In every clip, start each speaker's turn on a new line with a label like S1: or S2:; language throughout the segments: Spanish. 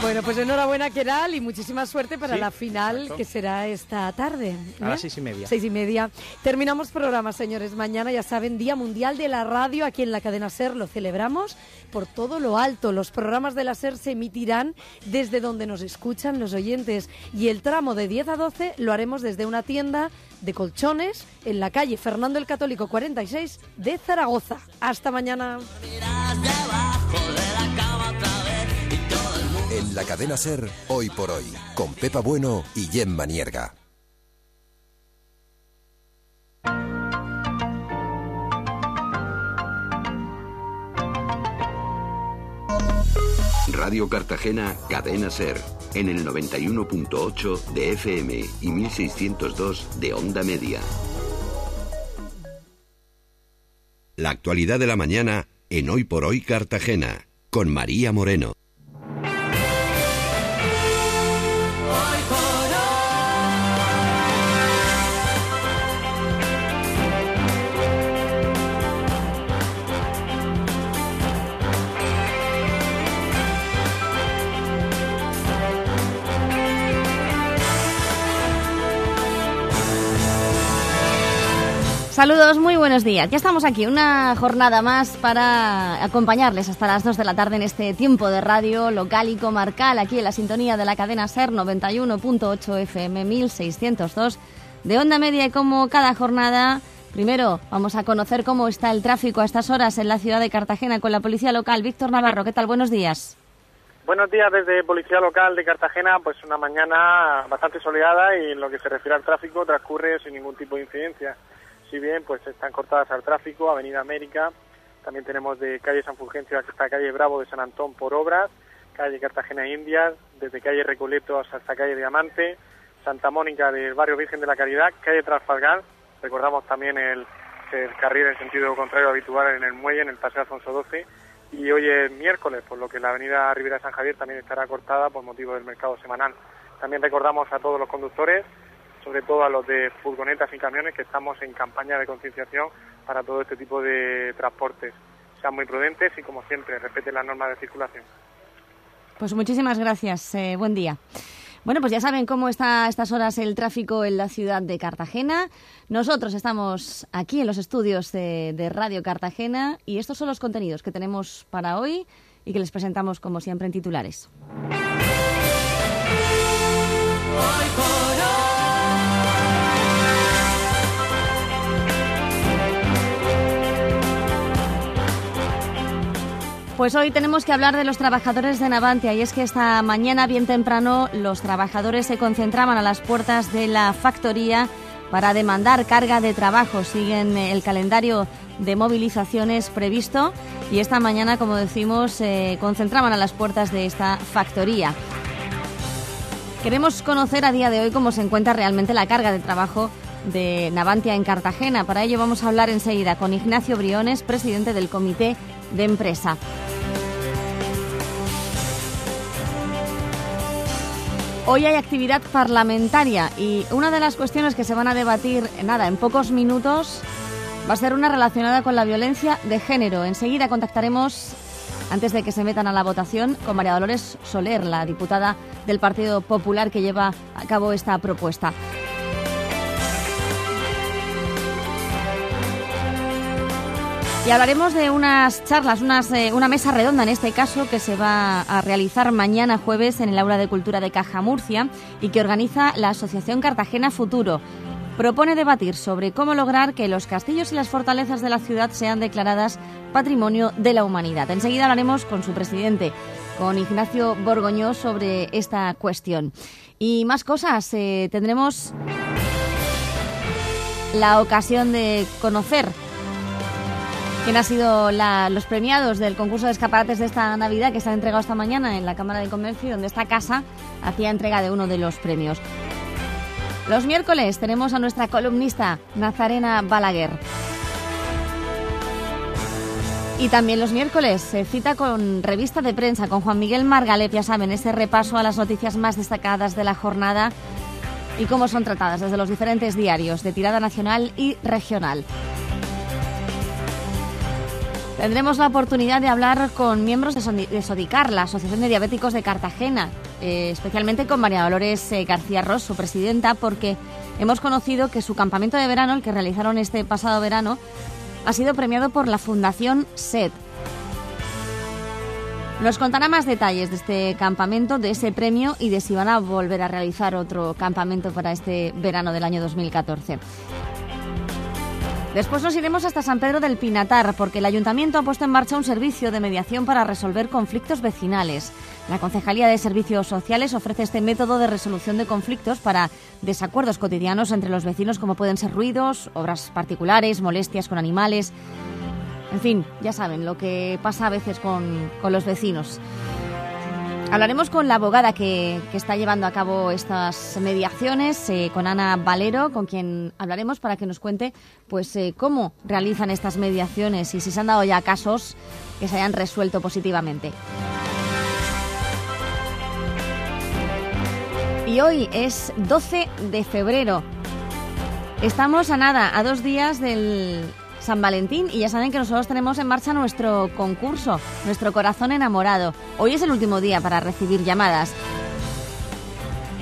S1: Bueno, pues enhorabuena, Keral, y muchísima suerte para la final que será esta tarde.
S2: A las seis y media.
S1: Seis y media. Terminamos programa, señores. Mañana, ya saben, Día Mundial de la Radio aquí en la cadena SER. Lo celebramos por todo lo alto. Los programas de la SER se emitirán desde donde nos escuchan los oyentes. Y el tramo de 10 a 12 lo haremos desde una tienda de colchones en la calle Fernando el Católico 46 de Zaragoza. Hasta mañana.
S3: En la cadena Ser, hoy por hoy, con Pepa Bueno y Gemma Nierga.
S4: Radio Cartagena, Cadena Ser, en el 91.8 de FM y 1602 de Onda Media. La actualidad de la mañana en Hoy por Hoy Cartagena, con María Moreno.
S5: Saludos, muy buenos días. Ya estamos aquí, una jornada más para acompañarles hasta las 2 de la tarde en este tiempo de radio local y comarcal, aquí en la sintonía de la cadena SER 91.8 FM 1602 de onda media y como cada jornada. Primero, vamos a conocer cómo está el tráfico a estas horas en la ciudad de Cartagena con la policía local. Víctor Navarro, ¿qué tal? Buenos días.
S6: Buenos días desde Policía Local de Cartagena, pues una mañana bastante soleada y en lo que se refiere al tráfico transcurre sin ningún tipo de incidencia si bien pues están cortadas al tráfico, Avenida América, también tenemos de calle San Fulgencio hasta calle Bravo de San Antón por obras, calle Cartagena Indias, desde calle Recoletos hasta calle Diamante, Santa Mónica del barrio Virgen de la Caridad, calle Trafalgar, recordamos también el, carril en sentido contrario habitual en el muelle, en el Paseo Alfonso XII, y hoy es miércoles, por lo que la avenida Rivera San Javier también estará cortada por motivo del mercado semanal. También recordamos a todos los conductores sobre todo a los de furgonetas y camiones que estamos en campaña de concienciación para todo este tipo de transportes. Sean muy prudentes y, como siempre, respeten las normas de circulación.
S5: Pues muchísimas gracias. Eh, buen día. Bueno, pues ya saben cómo está a estas horas el tráfico en la ciudad de Cartagena. Nosotros estamos aquí en los estudios de, de, Radio Cartagena y estos son los contenidos que tenemos para hoy y que les presentamos como siempre en titulares. Pues hoy tenemos que hablar de los trabajadores de Navantia y es que esta mañana bien temprano los trabajadores se concentraban a las puertas de la factoría para demandar carga de trabajo. Siguen el calendario de movilizaciones previsto y esta mañana, como decimos, se concentraban a las puertas de esta factoría. Queremos conocer a día de hoy cómo se encuentra realmente la carga de trabajo de Navantia en Cartagena. Para ello vamos a hablar enseguida con Ignacio Briones, presidente del Comité de Empresa. Hoy hay actividad parlamentaria y una de las cuestiones que se van a debatir, nada, en pocos minutos, va a ser una relacionada con la violencia de género. Enseguida contactaremos, antes de que se metan a la votación, con María Dolores Soler, la diputada del Partido Popular que lleva a cabo esta propuesta. Y hablaremos de unas charlas, unas, eh, una mesa redonda en este caso que se va a realizar mañana jueves en el Aula de Cultura de Caja Murcia y que organiza la Asociación Cartagena Futuro. Propone debatir sobre cómo lograr que los castillos y las fortalezas de la ciudad sean declaradas Patrimonio de la Humanidad. Enseguida hablaremos con su presidente, con Ignacio Borgoñó, sobre esta cuestión. Y más cosas, eh, tendremos la ocasión de conocer quién ha sido los premiados del concurso de escaparates de esta Navidad que se ha entregado esta mañana en la Cámara de Comercio, donde esta casa hacía entrega de uno de los premios. Los miércoles tenemos a nuestra columnista Nazarena Balaguer. Y también los miércoles se cita con revista de prensa con Juan Miguel Margalep, ya saben, ese repaso a las noticias más destacadas de la jornada y cómo son tratadas desde los diferentes diarios de tirada nacional y regional. Tendremos la oportunidad de hablar con miembros de Sodicar, la Asociación de Diabéticos de Cartagena, eh, especialmente con María Dolores eh, García Ross, su presidenta, porque hemos conocido que su campamento de verano, el que realizaron este pasado verano, ha sido premiado por la Fundación SED. Nos contará más detalles de este campamento, de ese premio y de si van a volver a realizar otro campamento para este verano del año 2014. Después nos iremos hasta San Pedro del Pinatar, porque el ayuntamiento ha puesto en marcha un servicio de mediación para resolver conflictos vecinales. La Concejalía de Servicios Sociales ofrece este método de resolución de conflictos para desacuerdos cotidianos entre los vecinos, como pueden ser ruidos, obras particulares, molestias con animales. En fin, ya saben lo que pasa a veces con, los vecinos. Hablaremos con la abogada que, está llevando a cabo estas mediaciones, eh, con Ana Valero, con quien hablaremos para que nos cuente pues, eh, cómo realizan estas mediaciones y si se han dado ya casos que se hayan resuelto positivamente. Y hoy es 12 de febrero. Estamos a nada, a dos días del San Valentín y ya saben que nosotros tenemos en marcha nuestro concurso, nuestro corazón enamorado. Hoy es el último día para recibir llamadas.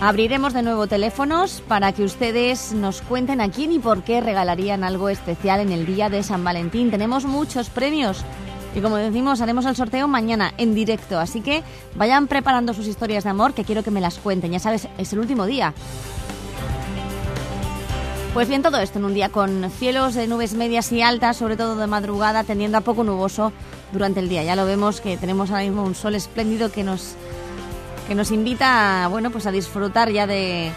S5: Abriremos de nuevo teléfonos para que ustedes nos cuenten a quién y por qué regalarían algo especial en el día de San Valentín. Tenemos muchos premios y como decimos, haremos el sorteo mañana en directo. Así que vayan preparando sus historias de amor que quiero que me las cuenten. Ya sabes, es el último día. Pues bien, todo esto en un día con cielos de nubes medias y altas, sobre todo de madrugada, tendiendo a poco nuboso durante el día. Ya lo vemos que tenemos ahora mismo un sol espléndido que nos, que nos invita bueno, pues a disfrutar ya de,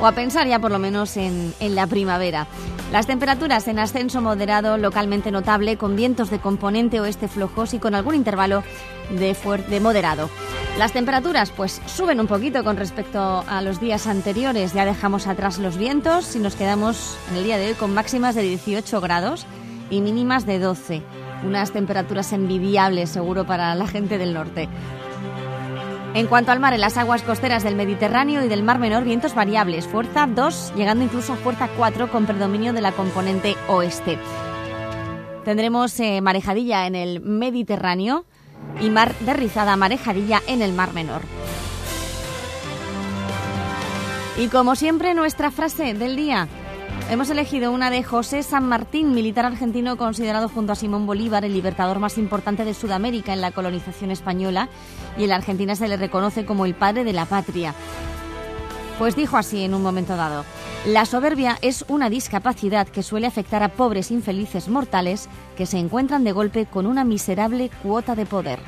S5: o a pensar ya por lo menos en, en, la primavera. Las temperaturas en ascenso moderado, localmente notable, con vientos de componente oeste flojos y con algún intervalo de, de moderado. Las temperaturas pues suben un poquito con respecto a los días anteriores, ya dejamos atrás los vientos y nos quedamos en el día de hoy con máximas de 18 grados y mínimas de 12. Unas temperaturas envidiables seguro para la gente del norte. En cuanto al mar, en las aguas costeras del Mediterráneo y del Mar Menor, vientos variables, fuerza 2, llegando incluso a fuerza 4 con predominio de la componente oeste. Tendremos eh, marejadilla en el Mediterráneo, y mar de rizada marejadilla en el Mar Menor. Y como siempre, nuestra frase del día. Hemos elegido una de José San Martín, militar argentino considerado junto a Simón Bolívar el libertador más importante de Sudamérica en la colonización española y en la Argentina se le reconoce como el padre de la patria. Pues dijo así en un momento dado. La soberbia es una discapacidad que suele afectar a pobres infelices mortales que se encuentran de golpe con una miserable cuota de poder.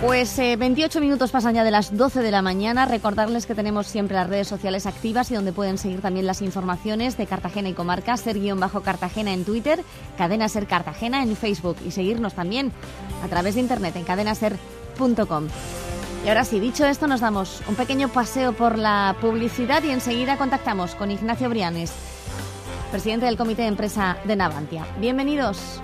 S5: Pues 28 eh, minutos pasan ya de las 12 de la mañana. Recordarles que tenemos siempre las redes sociales activas y donde pueden seguir también las informaciones de Cartagena y Comarca, ser-cartagena en Twitter, Cadena Ser Cartagena en Facebook y seguirnos también a través de internet en cadenaser.com. Y ahora sí, dicho esto, nos damos un pequeño paseo por la publicidad y enseguida contactamos con Ignacio Brianes, presidente del Comité de Empresa de Navantia. Bienvenidos.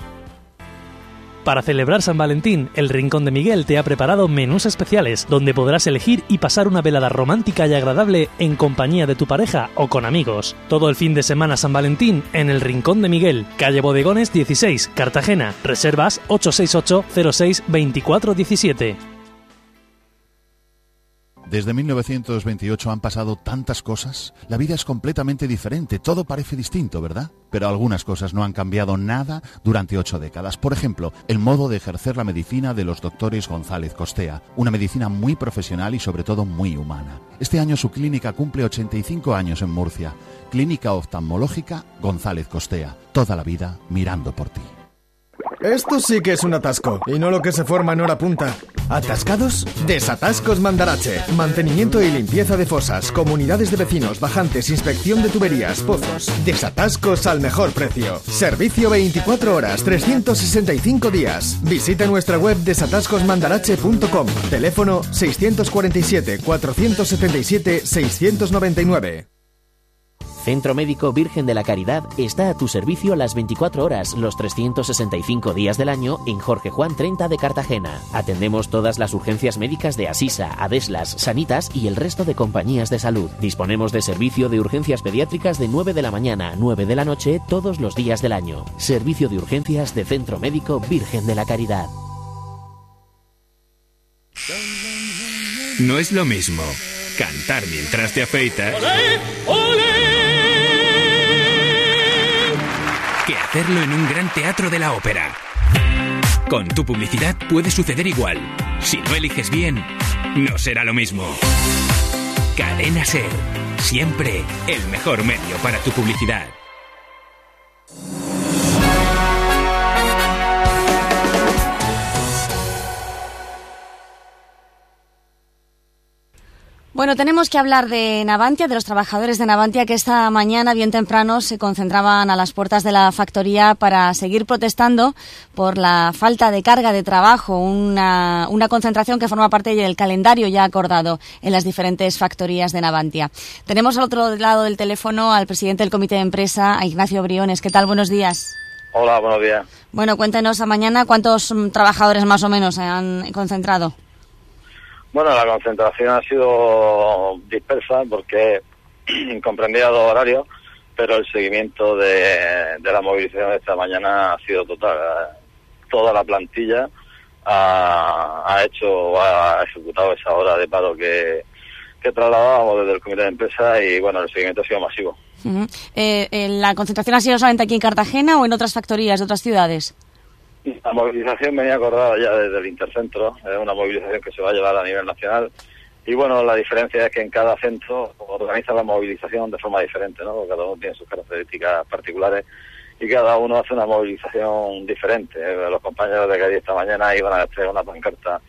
S2: Para celebrar San Valentín, el Rincón de Miguel te ha preparado menús especiales donde podrás elegir y pasar una velada romántica y agradable en compañía de tu pareja o con amigos. Todo el fin de semana San Valentín en el Rincón de Miguel, calle Bodegones 16, Cartagena. Reservas 868 06 2417.
S7: Desde 1928 han pasado tantas cosas. La vida es completamente diferente, todo parece distinto, ¿verdad? Pero algunas cosas no han cambiado nada durante ocho décadas. Por ejemplo, el modo de ejercer la medicina de los doctores González Costea, una medicina muy profesional y sobre todo muy humana. Este año su clínica cumple 85 años en Murcia. Clínica oftalmológica González Costea, toda la vida mirando por ti.
S8: Esto sí que es un atasco, y no lo que se forma en hora punta. ¿Atascados? Desatascos Mandarache. Mantenimiento y limpieza de fosas, comunidades de vecinos, bajantes, inspección de tuberías, pozos. Desatascos al mejor precio. Servicio 24 horas, 365 días. Visita nuestra web desatascosmandarache.com. Teléfono 647 477 699.
S9: Centro Médico Virgen de la Caridad está a tu servicio las 24 horas, los 365 días del año en Jorge Juan 30 de Cartagena. Atendemos todas las urgencias médicas de Asisa, Adeslas, Sanitas y el resto de compañías de salud. Disponemos de servicio de urgencias pediátricas de 9 de la mañana a 9 de la noche todos los días del año. Servicio de urgencias de Centro Médico Virgen de la Caridad.
S10: No es lo mismo cantar mientras te afeitas que en un gran teatro de la ópera. Con tu publicidad puede suceder igual. Si no eliges bien, no será lo mismo. Cadena Ser. Siempre el mejor medio para tu publicidad.
S5: Bueno, tenemos que hablar de Navantia, de los trabajadores de Navantia que esta mañana, bien temprano, se concentraban a las puertas de la factoría para seguir protestando por la falta de carga de trabajo, una, una concentración que forma parte del calendario ya acordado en las diferentes factorías de Navantia. Tenemos al otro lado del teléfono al presidente del comité de empresa, a Ignacio Briones. ¿Qué tal? Buenos días.
S11: Hola, buenos días.
S5: Bueno, cuéntenos a mañana cuántos mm, trabajadores más o menos se han concentrado.
S11: Bueno, la concentración ha sido dispersa porque comprendía dos horarios, pero el seguimiento de, la movilización de esta mañana ha sido total. Toda la plantilla ha, hecho o ha ejecutado esa hora de paro que, que trasladábamos desde el comité de empresa y bueno, el seguimiento ha sido masivo.
S5: Eh, eh, ¿La concentración ha sido solamente aquí en Cartagena o en otras factorías de otras ciudades?
S11: La movilización venía acordada ya desde el Intercentro, es una movilización que se va a llevar a nivel nacional. Y bueno, la diferencia es que en cada centro organiza la movilización de forma diferente, ¿no? Cada uno tiene sus características particulares y cada uno hace una movilización diferente. Los compañeros de Cádiz esta mañana iban a hacer una pancarta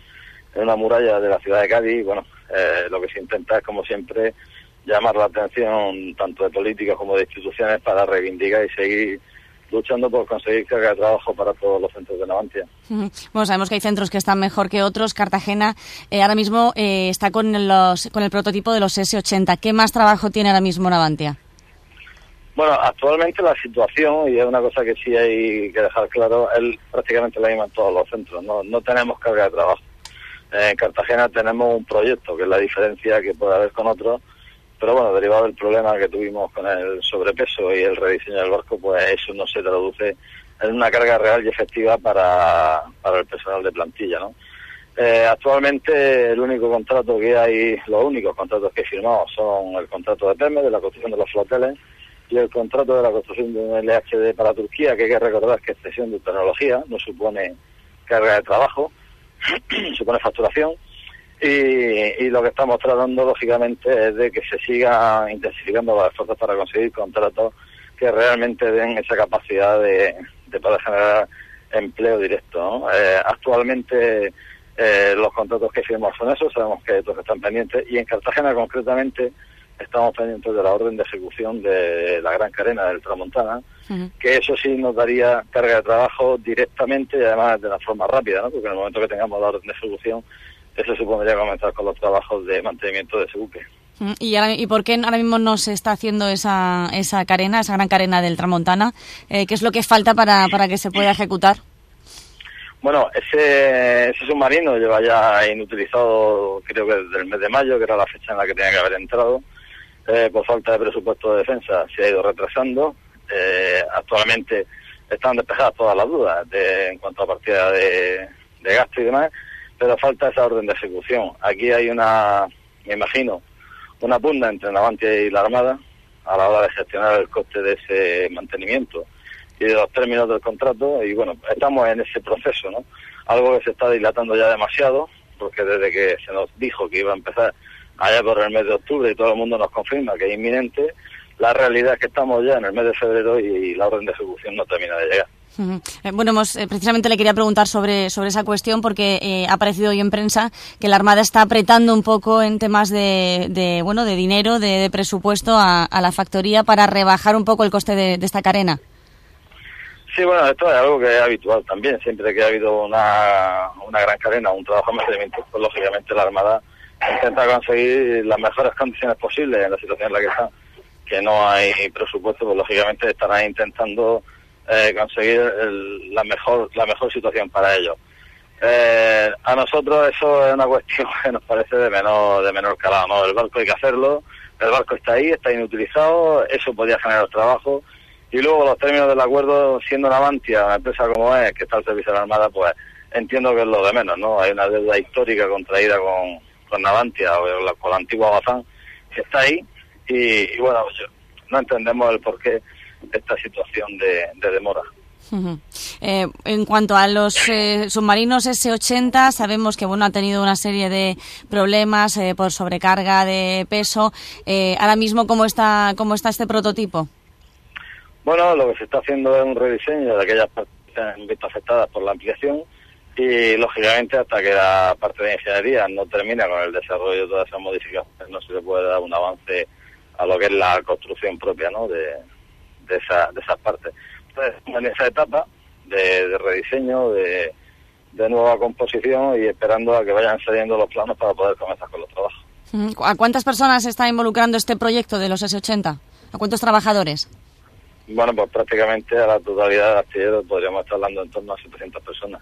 S11: en una muralla de la ciudad de Cádiz y bueno, eh, lo que se intenta es como siempre llamar la atención tanto de políticos como de instituciones para reivindicar y seguir luchando por conseguir carga de trabajo para todos los centros de Navantia.
S5: Bueno, sabemos que hay centros que están mejor que otros. Cartagena eh, ahora mismo eh, está con, los, con el prototipo de los S80. ¿Qué más trabajo tiene ahora mismo Navantia?
S11: Bueno, actualmente la situación, y es una cosa que sí hay que dejar claro, es prácticamente la misma en todos los centros. No, no tenemos carga de trabajo. En Cartagena tenemos un proyecto, que es la diferencia que puede haber con otros, pero bueno, derivado del problema que tuvimos con el sobrepeso y el rediseño del barco, pues eso no se traduce en una carga real y efectiva para, para el personal de plantilla, ¿no? Eh, actualmente el único contrato que hay, los únicos contratos que he firmado son el contrato de PEME, de la construcción de los floteles, y el contrato de la construcción de un LHD para Turquía, que hay que recordar que es cesión de tecnología, no supone carga de trabajo, supone facturación, y, lo que estamos tratando, lógicamente, es de que se siga intensificando los esfuerzos para conseguir contratos que realmente den esa capacidad de, poder generar empleo directo. Eh, actualmente eh, los contratos que firmamos son esos, sabemos que otros están pendientes y en Cartagena concretamente estamos pendientes de la orden de ejecución de la Gran Carena del Tramontana, que eso sí nos daría carga de trabajo directamente y además de una forma rápida, ¿no? porque en el momento que tengamos la orden de ejecución eso supondría comenzar con los trabajos de mantenimiento de ese buque.
S5: Mm, ¿Y, ¿Y por qué ahora mismo no se está haciendo esa, esa carena, esa gran carena del Tramontana? Eh, ¿Qué es lo que falta para, para que se pueda ejecutar?
S11: Bueno, ese, ese submarino lleva ya inutilizado, creo que desde el mes de mayo, que era la fecha en la que tenía que haber entrado. Eh, por falta de presupuesto de defensa se ha ido retrasando. Eh, actualmente están despejadas todas las dudas de, en cuanto a partida de, de gasto y demás pero falta esa orden de ejecución. Aquí hay una, me imagino, una pugna entre Navantia y la Armada a la hora de gestionar el coste de ese mantenimiento y de los términos del contrato y bueno, estamos en ese proceso, ¿no? Algo que se está dilatando ya demasiado, porque desde que se nos dijo que iba a empezar allá por el mes de octubre y todo el mundo nos confirma que es inminente, la realidad es que estamos ya en el mes de febrero y la orden de ejecución no termina de llegar.
S5: Eh, bueno, hemos, eh, precisamente le quería preguntar sobre, sobre esa cuestión porque eh, ha aparecido hoy en prensa que la Armada está apretando un poco en temas de, bueno, de dinero, de, presupuesto a, la factoría para rebajar un poco el coste de, esta carena.
S11: Sí, bueno, esto es algo que es habitual también. Siempre que ha habido una, una gran carena, un trabajo de mantenimiento, pues lógicamente la Armada intenta conseguir las mejores condiciones posibles en la situación en la que está que no hay presupuesto, pues lógicamente estarán intentando eh, conseguir la mejor la mejor situación para ellos. Eh, a nosotros eso es una cuestión que nos parece de menor de menor calado, ¿no? El barco hay que hacerlo, el barco está ahí, está inutilizado, eso podría generar trabajo y luego los términos del acuerdo, siendo Navantia una empresa como es, que está al servicio de la Armada, pues entiendo que es lo de menos, ¿no? Hay una deuda histórica contraída con, con Navantia o con la antigua Bazán que está ahí y, bueno, no entendemos el porqué de esta situación de, demora.
S5: Eh, en cuanto a los eh, submarinos S-80, sabemos que bueno ha tenido una serie de problemas eh, por sobrecarga de peso. ahora mismo, ¿cómo está, ¿cómo está este prototipo?
S11: Bueno, lo que se está haciendo es un rediseño de aquellas partes que han visto afectadas por la ampliación y lógicamente hasta que la parte de ingeniería no termina con el desarrollo de todas esas modificaciones no se le puede dar un avance a lo que es la construcción propia ¿no? de, de, esa, de esas partes. Entonces, en esa etapa de, rediseño, de, de nueva composición y esperando a que vayan saliendo los planos para poder comenzar con los trabajos.
S5: ¿A cuántas personas está involucrando este proyecto de los S80? ¿A cuántos trabajadores?
S11: Bueno, pues prácticamente a la totalidad de astilleros podríamos estar hablando en torno a 700 personas.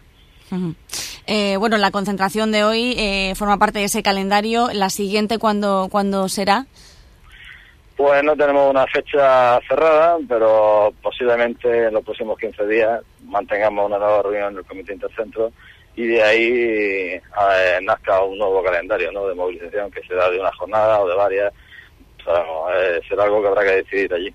S5: Eh, bueno, la concentración de hoy eh, forma parte de ese calendario. ¿La siguiente cuándo, cuándo será?
S11: Pues no tenemos una fecha cerrada, pero posiblemente en los próximos 15 días mantengamos una nueva reunión en el Comité Intercentro y de ahí eh, nazca un nuevo calendario ¿no? de movilización que será de una jornada o de varias. será algo que habrá que decidir allí.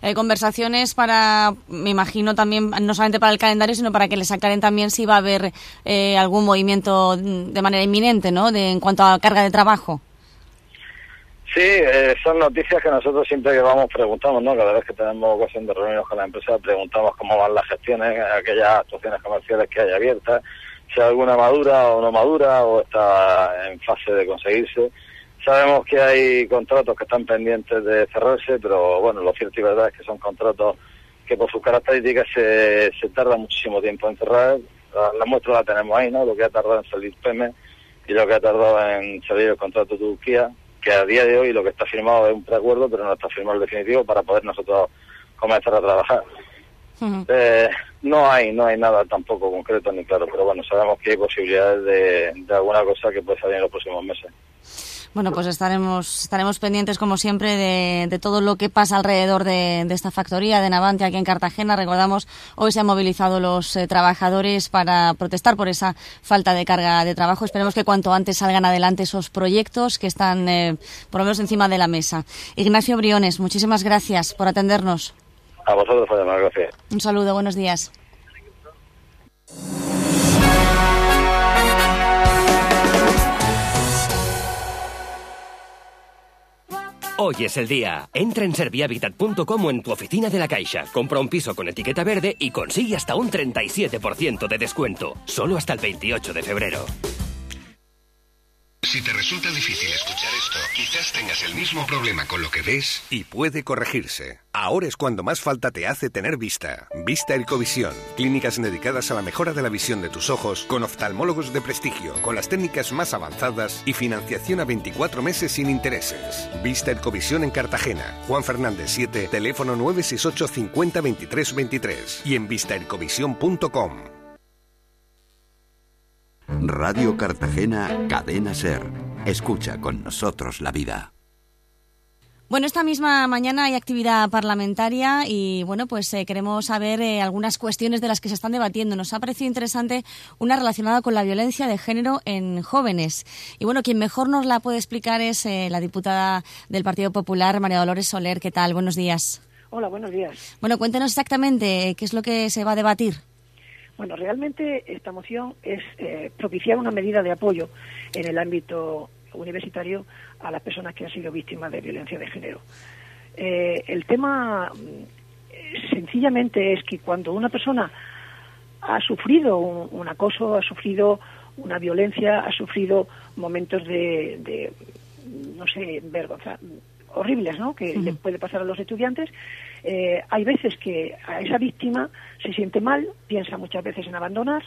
S5: Hay conversaciones para, me imagino también, no solamente para el calendario, sino para que les aclaren también si va a haber eh, algún movimiento de manera inminente, ¿no? De, en cuanto a carga de trabajo.
S11: Sí, eh, son noticias que nosotros siempre que vamos preguntamos, ¿no? Cada vez que tenemos ocasión de reunirnos con la empresa, preguntamos cómo van las gestiones, aquellas actuaciones comerciales que hay abiertas, si alguna madura o no madura, o está en fase de conseguirse. Sabemos que hay contratos que están pendientes de cerrarse, pero bueno, lo cierto y verdad es que son contratos que por sus características se, se tarda muchísimo tiempo en cerrar. La, muestra la tenemos ahí, ¿no? Lo que ha tardado en salir PEME y lo que ha tardado en salir el contrato de Turquía, que a día de hoy lo que está firmado es un preacuerdo, pero no está firmado el definitivo para poder nosotros comenzar a trabajar. eh, no hay no hay nada tampoco concreto ni claro, pero bueno, sabemos que hay posibilidades de, de alguna cosa que puede salir en los próximos meses.
S5: Bueno, pues estaremos, estaremos pendientes, como siempre, de, todo lo que pasa alrededor de, esta factoría de Navante aquí en Cartagena. Recordamos, hoy se han movilizado los eh, trabajadores para protestar por esa falta de carga de trabajo. Esperemos que cuanto antes salgan adelante esos proyectos que están, eh, por lo menos, encima de la mesa. Ignacio Briones, muchísimas gracias por atendernos.
S11: A vosotros, gracias.
S5: Un saludo, buenos días.
S12: Hoy es el día. Entra en servihabitat.com en tu oficina de la Caixa. Compra un piso con etiqueta verde y consigue hasta un 37% de descuento. Solo hasta el 28 de febrero.
S13: Si te resulta difícil escuchar esto, quizás tengas el mismo problema con lo que ves y puede corregirse. Ahora es cuando más falta te hace tener vista. Vista Ercovisión, clínicas dedicadas a la mejora de la visión de tus ojos con oftalmólogos de prestigio, con las técnicas más avanzadas y financiación a 24 meses sin intereses. Vista Ercovisión en Cartagena, Juan Fernández 7, teléfono 968 50 23 23 y en vistaercovisión.com.
S4: Radio Cartagena, Cadena Ser. Escucha con nosotros la vida.
S5: Bueno, esta misma mañana hay actividad parlamentaria y bueno, pues eh, queremos saber eh, algunas cuestiones de las que se están debatiendo. Nos ha parecido interesante una relacionada con la violencia de género en jóvenes. Y bueno, quien mejor nos la puede explicar es eh, la diputada del Partido Popular, María Dolores Soler. ¿Qué tal? Buenos días.
S14: Hola, buenos días.
S5: Bueno, cuéntenos exactamente qué es lo que se va a debatir.
S14: Bueno, realmente esta moción es eh, propiciar una medida de apoyo en el ámbito universitario a las personas que han sido víctimas de violencia de género. Eh, el tema mm, sencillamente es que cuando una persona ha sufrido un, acoso, ha sufrido una violencia, ha sufrido momentos de, no sé, vergüenza horribles, ¿no? Que le puede pasar a los estudiantes, eh, hay veces que a esa víctima se siente mal, piensa muchas veces en abandonar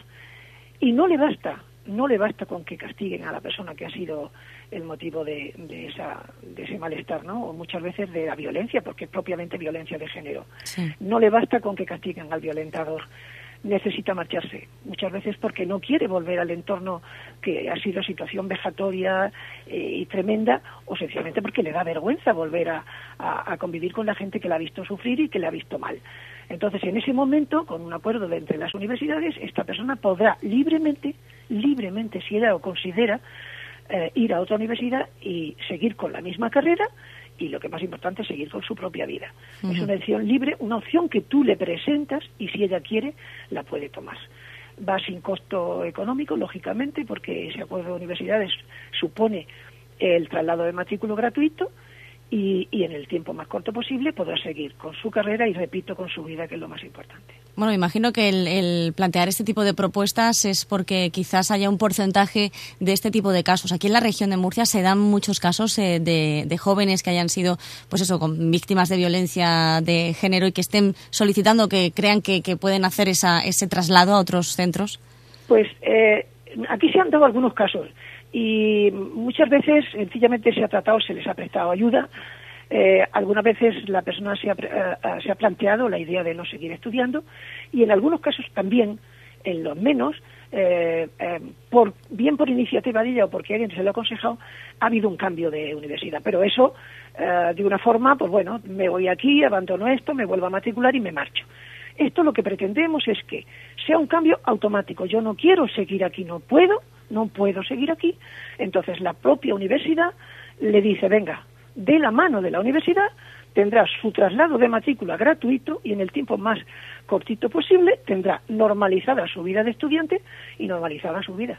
S14: y no le basta no le basta con que castiguen a la persona que ha sido el motivo de, de, esa, de ese malestar, ¿no? O muchas veces de la violencia, porque es propiamente violencia de género. No le basta con que castiguen al violentador necesita marcharse, muchas veces porque no quiere volver al entorno que ha sido situación vejatoria eh, y tremenda, o sencillamente porque le da vergüenza volver a, a, convivir con la gente que la ha visto sufrir y que le ha visto mal. Entonces, en ese momento, con un acuerdo de entre las universidades, esta persona podrá libremente, libremente, si ella lo considera, eh, ir a otra universidad y seguir con la misma carrera y lo que más importante es seguir con su propia vida. Es una opción libre, una opción que tú le presentas y si ella quiere la puede tomar. Va sin costo económico, lógicamente, porque ese acuerdo de universidades supone el traslado de matrículo gratuito y, y en el tiempo más corto posible podrá seguir con su carrera y, repito, con su vida, que es lo más importante.
S5: Bueno, imagino que el, plantear este tipo de propuestas es porque quizás haya un porcentaje de este tipo de casos. Aquí en la región de Murcia se dan muchos casos eh, de, jóvenes que hayan sido, pues eso, con víctimas de violencia de género y que estén solicitando que crean que, pueden hacer esa, ese traslado a otros centros.
S14: Pues eh, aquí se han dado algunos casos y muchas veces sencillamente se ha tratado, se les ha prestado ayuda eh, algunas veces la persona se ha, eh, se ha planteado la idea de no seguir estudiando y en algunos casos también, en los menos, eh, por, bien por iniciativa de ella o porque alguien se lo ha aconsejado, ha habido un cambio de universidad. Pero eso, de una forma, pues bueno, me voy aquí, abandono esto, me vuelvo a matricular y me marcho. Esto lo que pretendemos es que sea un cambio automático. Yo no quiero seguir aquí, no puedo, no puedo seguir aquí. Entonces la propia universidad le dice, venga, de la mano de la universidad, tendrá su traslado de matrícula gratuito y en el tiempo más cortito posible tendrá normalizada su vida de estudiante y normalizada su vida.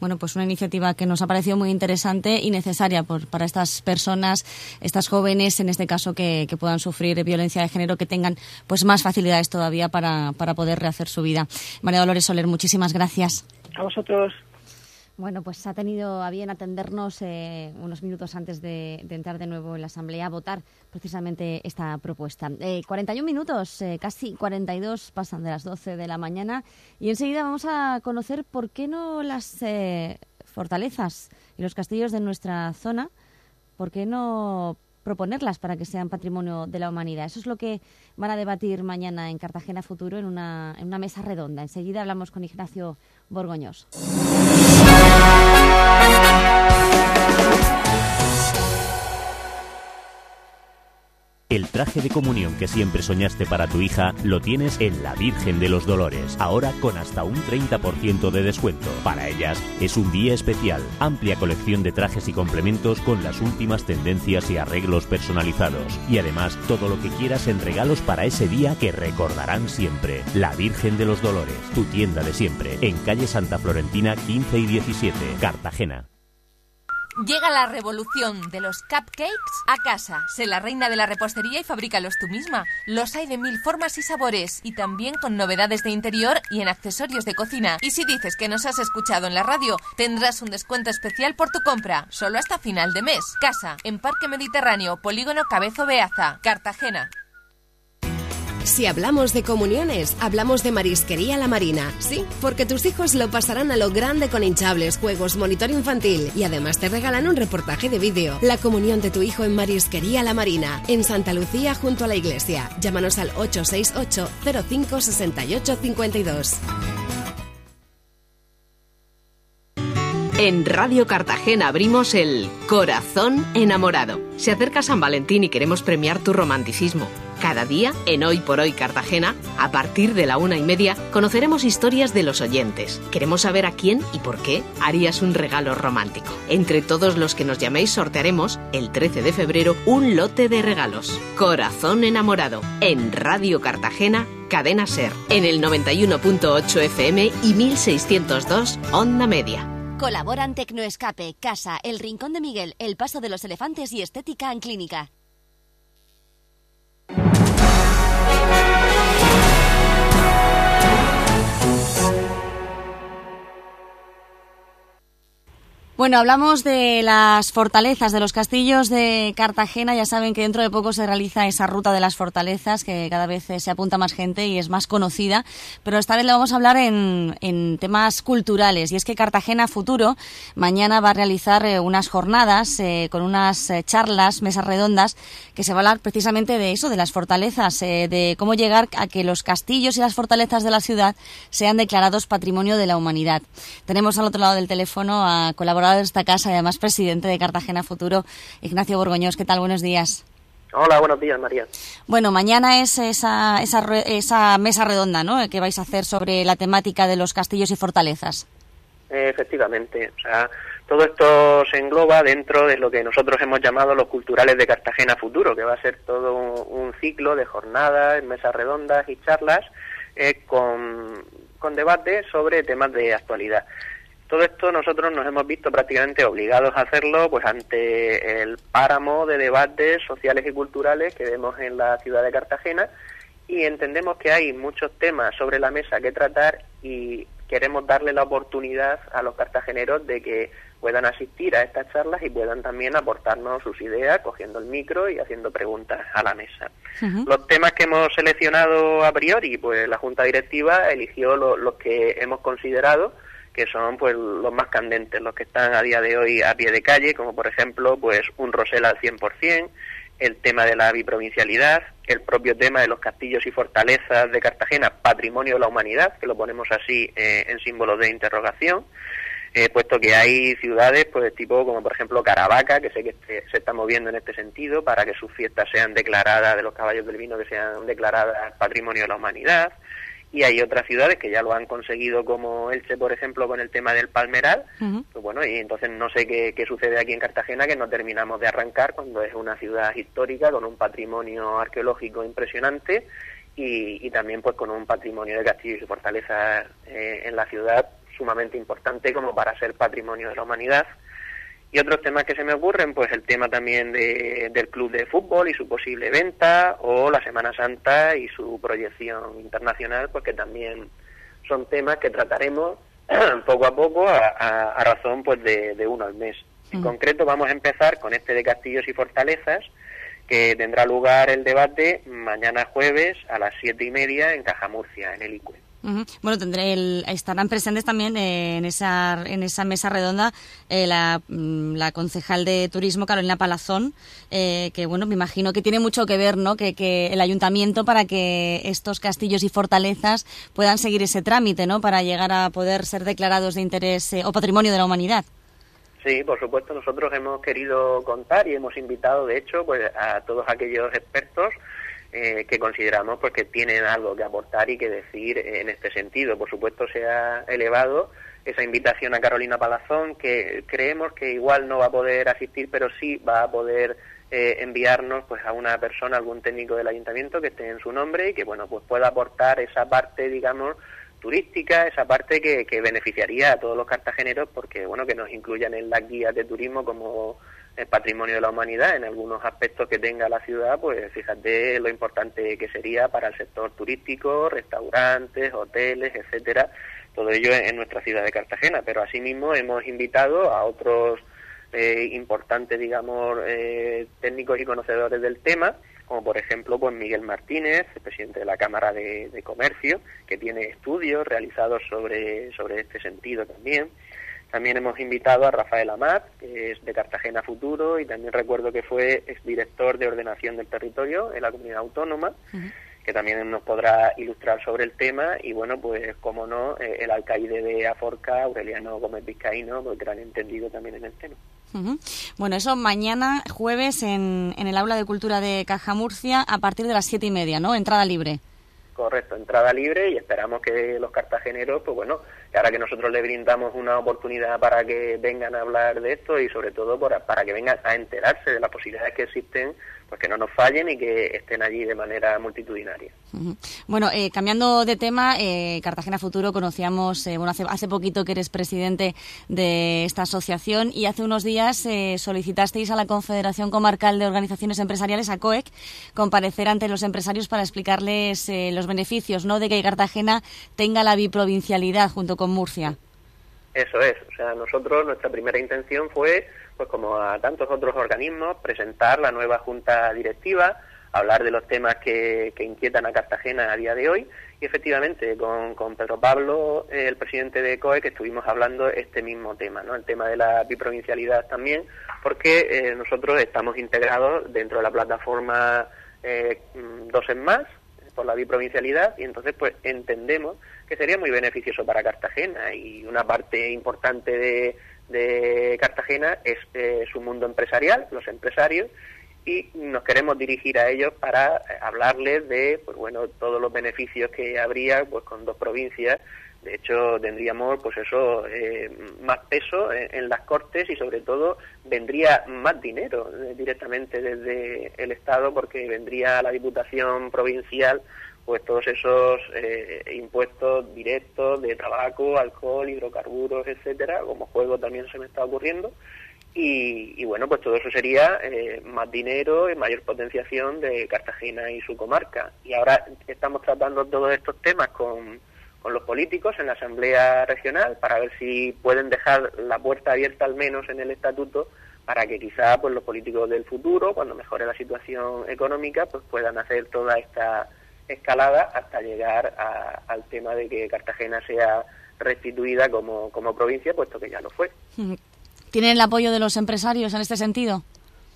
S5: Bueno, pues una iniciativa que nos ha parecido muy interesante y necesaria por, para estas personas, estas jóvenes, en este caso, que, que, puedan sufrir violencia de género, que tengan pues más facilidades todavía para, para poder rehacer su vida. María Dolores Soler, muchísimas gracias.
S14: A vosotros.
S5: Bueno, pues ha tenido a bien atendernos eh, unos minutos antes de, entrar de nuevo en la Asamblea a votar precisamente esta propuesta. Eh, 41 minutos, eh, casi 42 pasan de las 12 de la mañana y enseguida vamos a conocer por qué no las eh, fortalezas y los castillos de nuestra zona, por qué no proponerlas para que sean patrimonio de la humanidad. Eso es lo que van a debatir mañana en Cartagena Futuro en una, en una mesa redonda. Enseguida hablamos con Ignacio Borgoños.
S15: El traje de comunión que siempre soñaste para tu hija lo tienes en la Virgen de los Dolores, ahora con hasta un 30% de descuento. Para ellas es un día especial, amplia colección de trajes y complementos con las últimas tendencias y arreglos personalizados. Y además todo lo que quieras en regalos para ese día que recordarán siempre. La Virgen de los Dolores, tu tienda de siempre, en calle Santa Florentina 15 y 17, Cartagena.
S16: Llega la revolución de los cupcakes a casa. Sé la reina de la repostería y fabrícalos tú misma. Los hay de mil formas y sabores y también con novedades de interior y en accesorios de cocina. Y si dices que nos has escuchado en la radio, tendrás un descuento especial por tu compra, solo hasta final de mes. Casa, en Parque Mediterráneo, Polígono Cabezo Beaza, Cartagena.
S17: Si hablamos de comuniones, hablamos de Marisquería La Marina. Sí, porque tus hijos lo pasarán a lo grande con hinchables, juegos, monitor infantil y además te regalan un reportaje de vídeo. La comunión de tu hijo en Marisquería La Marina, en Santa Lucía junto a la iglesia. Llámanos al 868 05 68 52.
S18: En Radio Cartagena abrimos el Corazón Enamorado. Se acerca San Valentín y queremos premiar tu romanticismo. Cada día, en Hoy por Hoy Cartagena, a partir de la una y media, conoceremos historias de los oyentes. Queremos saber a quién y por qué harías un regalo romántico. Entre todos los que nos llaméis sortearemos, el 13 de febrero, un lote de regalos. Corazón enamorado, en Radio Cartagena, Cadena Ser, en el 91.8 FM y 1602 Onda Media.
S19: Colaboran Tecnoescape, Casa, El Rincón de Miguel, El Paso de los Elefantes y Estética en Clínica.
S5: Bueno, hablamos de las fortalezas, de los castillos de Cartagena. Ya saben que dentro de poco se realiza esa ruta de las fortalezas, que cada vez se apunta más gente y es más conocida. Pero esta vez le vamos a hablar en, temas culturales. Y es que Cartagena Futuro mañana va a realizar eh, unas jornadas eh, con unas eh, charlas, mesas redondas, que se va a hablar precisamente de eso, de las fortalezas, de cómo llegar a que los castillos y las fortalezas de la ciudad sean declarados patrimonio de la humanidad. Tenemos al otro lado del teléfono a colaboradores de esta casa y además presidente de Cartagena Futuro, Ignacio Borgoñós. ¿Qué tal? Buenos días.
S20: Hola, buenos días, María.
S5: Bueno, mañana es esa, esa, esa mesa redonda ¿no? que vais a hacer sobre la temática de los castillos y fortalezas.
S20: Efectivamente, o sea, todo esto se engloba dentro de lo que nosotros hemos llamado los culturales de Cartagena Futuro, que va a ser todo un, ciclo de jornadas, mesas redondas y charlas eh, con, con debates sobre temas de actualidad. Todo esto nosotros nos hemos visto prácticamente obligados a hacerlo pues ante el páramo de debates sociales y culturales que vemos en la ciudad de Cartagena y entendemos que hay muchos temas sobre la mesa que tratar y queremos darle la oportunidad a los cartageneros de que puedan asistir a estas charlas y puedan también aportarnos sus ideas cogiendo el micro y haciendo preguntas a la mesa. Los temas que hemos seleccionado a priori, pues la Junta Directiva eligió los que hemos considerado que son pues los más candentes, los que están a día de hoy a pie de calle, como por ejemplo pues un Rosel al 100%, el tema de la biprovincialidad, el propio tema de los castillos y fortalezas de Cartagena, patrimonio de la humanidad, que lo ponemos así eh, en símbolos de interrogación, eh, puesto que hay ciudades pues tipo como por ejemplo Caravaca, que sé que se está moviendo en este sentido para que sus fiestas sean declaradas, de los caballos del vino que sean declaradas patrimonio de la humanidad, y hay otras ciudades que ya lo han conseguido como Elche, por ejemplo, con el tema del palmeral, pues bueno, y entonces no sé qué, sucede aquí en Cartagena que no terminamos de arrancar cuando es una ciudad histórica con un patrimonio arqueológico impresionante y, también pues con un patrimonio de castillos y fortalezas eh, en la ciudad sumamente importante como para ser patrimonio de la humanidad y otros temas que se me ocurren, pues el tema también del club de fútbol y su posible venta, o la Semana Santa y su proyección internacional, porque también son temas que trataremos poco a poco a, razón pues de, uno al mes. En concreto vamos a empezar con este de castillos y fortalezas, que tendrá lugar el debate mañana jueves a las siete y media en Cajamurcia, en el ICUE.
S5: Bueno, tendré estarán presentes también eh, en, esa, en esa mesa redonda eh, mm, la, concejal de turismo Carolina Palazón, eh, que bueno, me imagino que tiene mucho que ver, ¿no? Que, que, el ayuntamiento para que estos castillos y fortalezas puedan seguir ese trámite, ¿no? Para llegar a poder ser declarados de interés o patrimonio de la humanidad.
S20: Sí, por supuesto, nosotros hemos querido contar y hemos invitado, de hecho, pues a todos aquellos expertos eh, que consideramos pues que tienen algo que aportar y que decir en este sentido. Por supuesto se ha elevado esa invitación a Carolina Palazón, que creemos que igual no va a poder asistir, pero sí va a poder eh, enviarnos pues a una persona, algún técnico del ayuntamiento que esté en su nombre y que bueno pues pueda aportar esa parte, digamos, turística, esa parte que, que beneficiaría a todos los cartageneros porque bueno que nos incluyan en las guías de turismo como el patrimonio de la humanidad en algunos aspectos que tenga la ciudad, pues fíjate lo importante que sería para el sector turístico, restaurantes, hoteles, etcétera, todo ello en nuestra ciudad de Cartagena. Pero asimismo hemos invitado a otros eh, importantes, digamos, eh, técnicos y conocedores del tema, como por ejemplo pues Miguel Martínez, presidente de la Cámara de, de Comercio, que tiene estudios realizados sobre, sobre este sentido también. También hemos invitado a Rafael Amat, que es de Cartagena Futuro, y también recuerdo que fue exdirector de ordenación del territorio en la comunidad autónoma, que también nos podrá ilustrar sobre el tema. Y bueno, pues como no, eh, el alcaide de Aforca, Aureliano Gómez Vizcaíno, pues gran entendido también en el tema.
S5: Bueno, eso mañana jueves en, en el Aula de Cultura de Caja Murcia a partir de las siete y media, ¿no? Entrada libre.
S20: Correcto, entrada libre y esperamos que los cartageneros, pues bueno, ahora que nosotros les brindamos una oportunidad para que vengan a hablar de esto y sobre todo para que vengan a enterarse de las posibilidades que existen pues que no nos fallen y que estén allí de manera multitudinaria.
S5: Bueno, eh, cambiando de tema, eh, Cartagena Futuro conocíamos, eh, bueno, hace, hace poquito que eres presidente de esta asociación y hace unos días solicitasteis a la Confederación Comarcal de Organizaciones Empresariales, a COEC, comparecer ante los empresarios para explicarles los beneficios ¿no? de que Cartagena tenga la biprovincialidad junto con Murcia.
S20: Eso es, o sea, nosotros, nuestra primera intención fue, pues como a tantos otros organismos, presentar la nueva junta directiva, hablar de los temas que, que inquietan a Cartagena a día de hoy y efectivamente con, con Pedro Pablo, el presidente de COE, que estuvimos hablando este mismo tema, ¿no? el tema de la biprovincialidad también, porque eh, nosotros estamos integrados dentro de la plataforma eh, Dos en Más, por la biprovincialidad y entonces pues entendemos que sería muy beneficioso para Cartagena y una parte importante de, Cartagena es eh, su mundo empresarial, los empresarios y nos queremos dirigir a ellos para hablarles de pues bueno todos los beneficios que habría pues con dos provincias de hecho tendríamos pues eso eh, más peso en, las cortes y sobre todo vendría más dinero directamente desde el estado porque vendría la diputación provincial pues todos esos eh, impuestos directos de tabaco, alcohol, hidrocarburos, etcétera, como juego también se me está ocurriendo. Y, bueno, pues todo eso sería eh, más dinero y mayor potenciación de Cartagena y su comarca. Y ahora estamos tratando todos estos temas con, con los políticos en la Asamblea Regional para ver si pueden dejar la puerta abierta al menos en el estatuto para que quizá pues los políticos del futuro, cuando mejore la situación económica, pues puedan hacer toda esta escalada hasta llegar al tema de que Cartagena sea restituida como, como provincia, puesto que ya lo fue.
S5: ¿Tienen el apoyo de los empresarios en este sentido?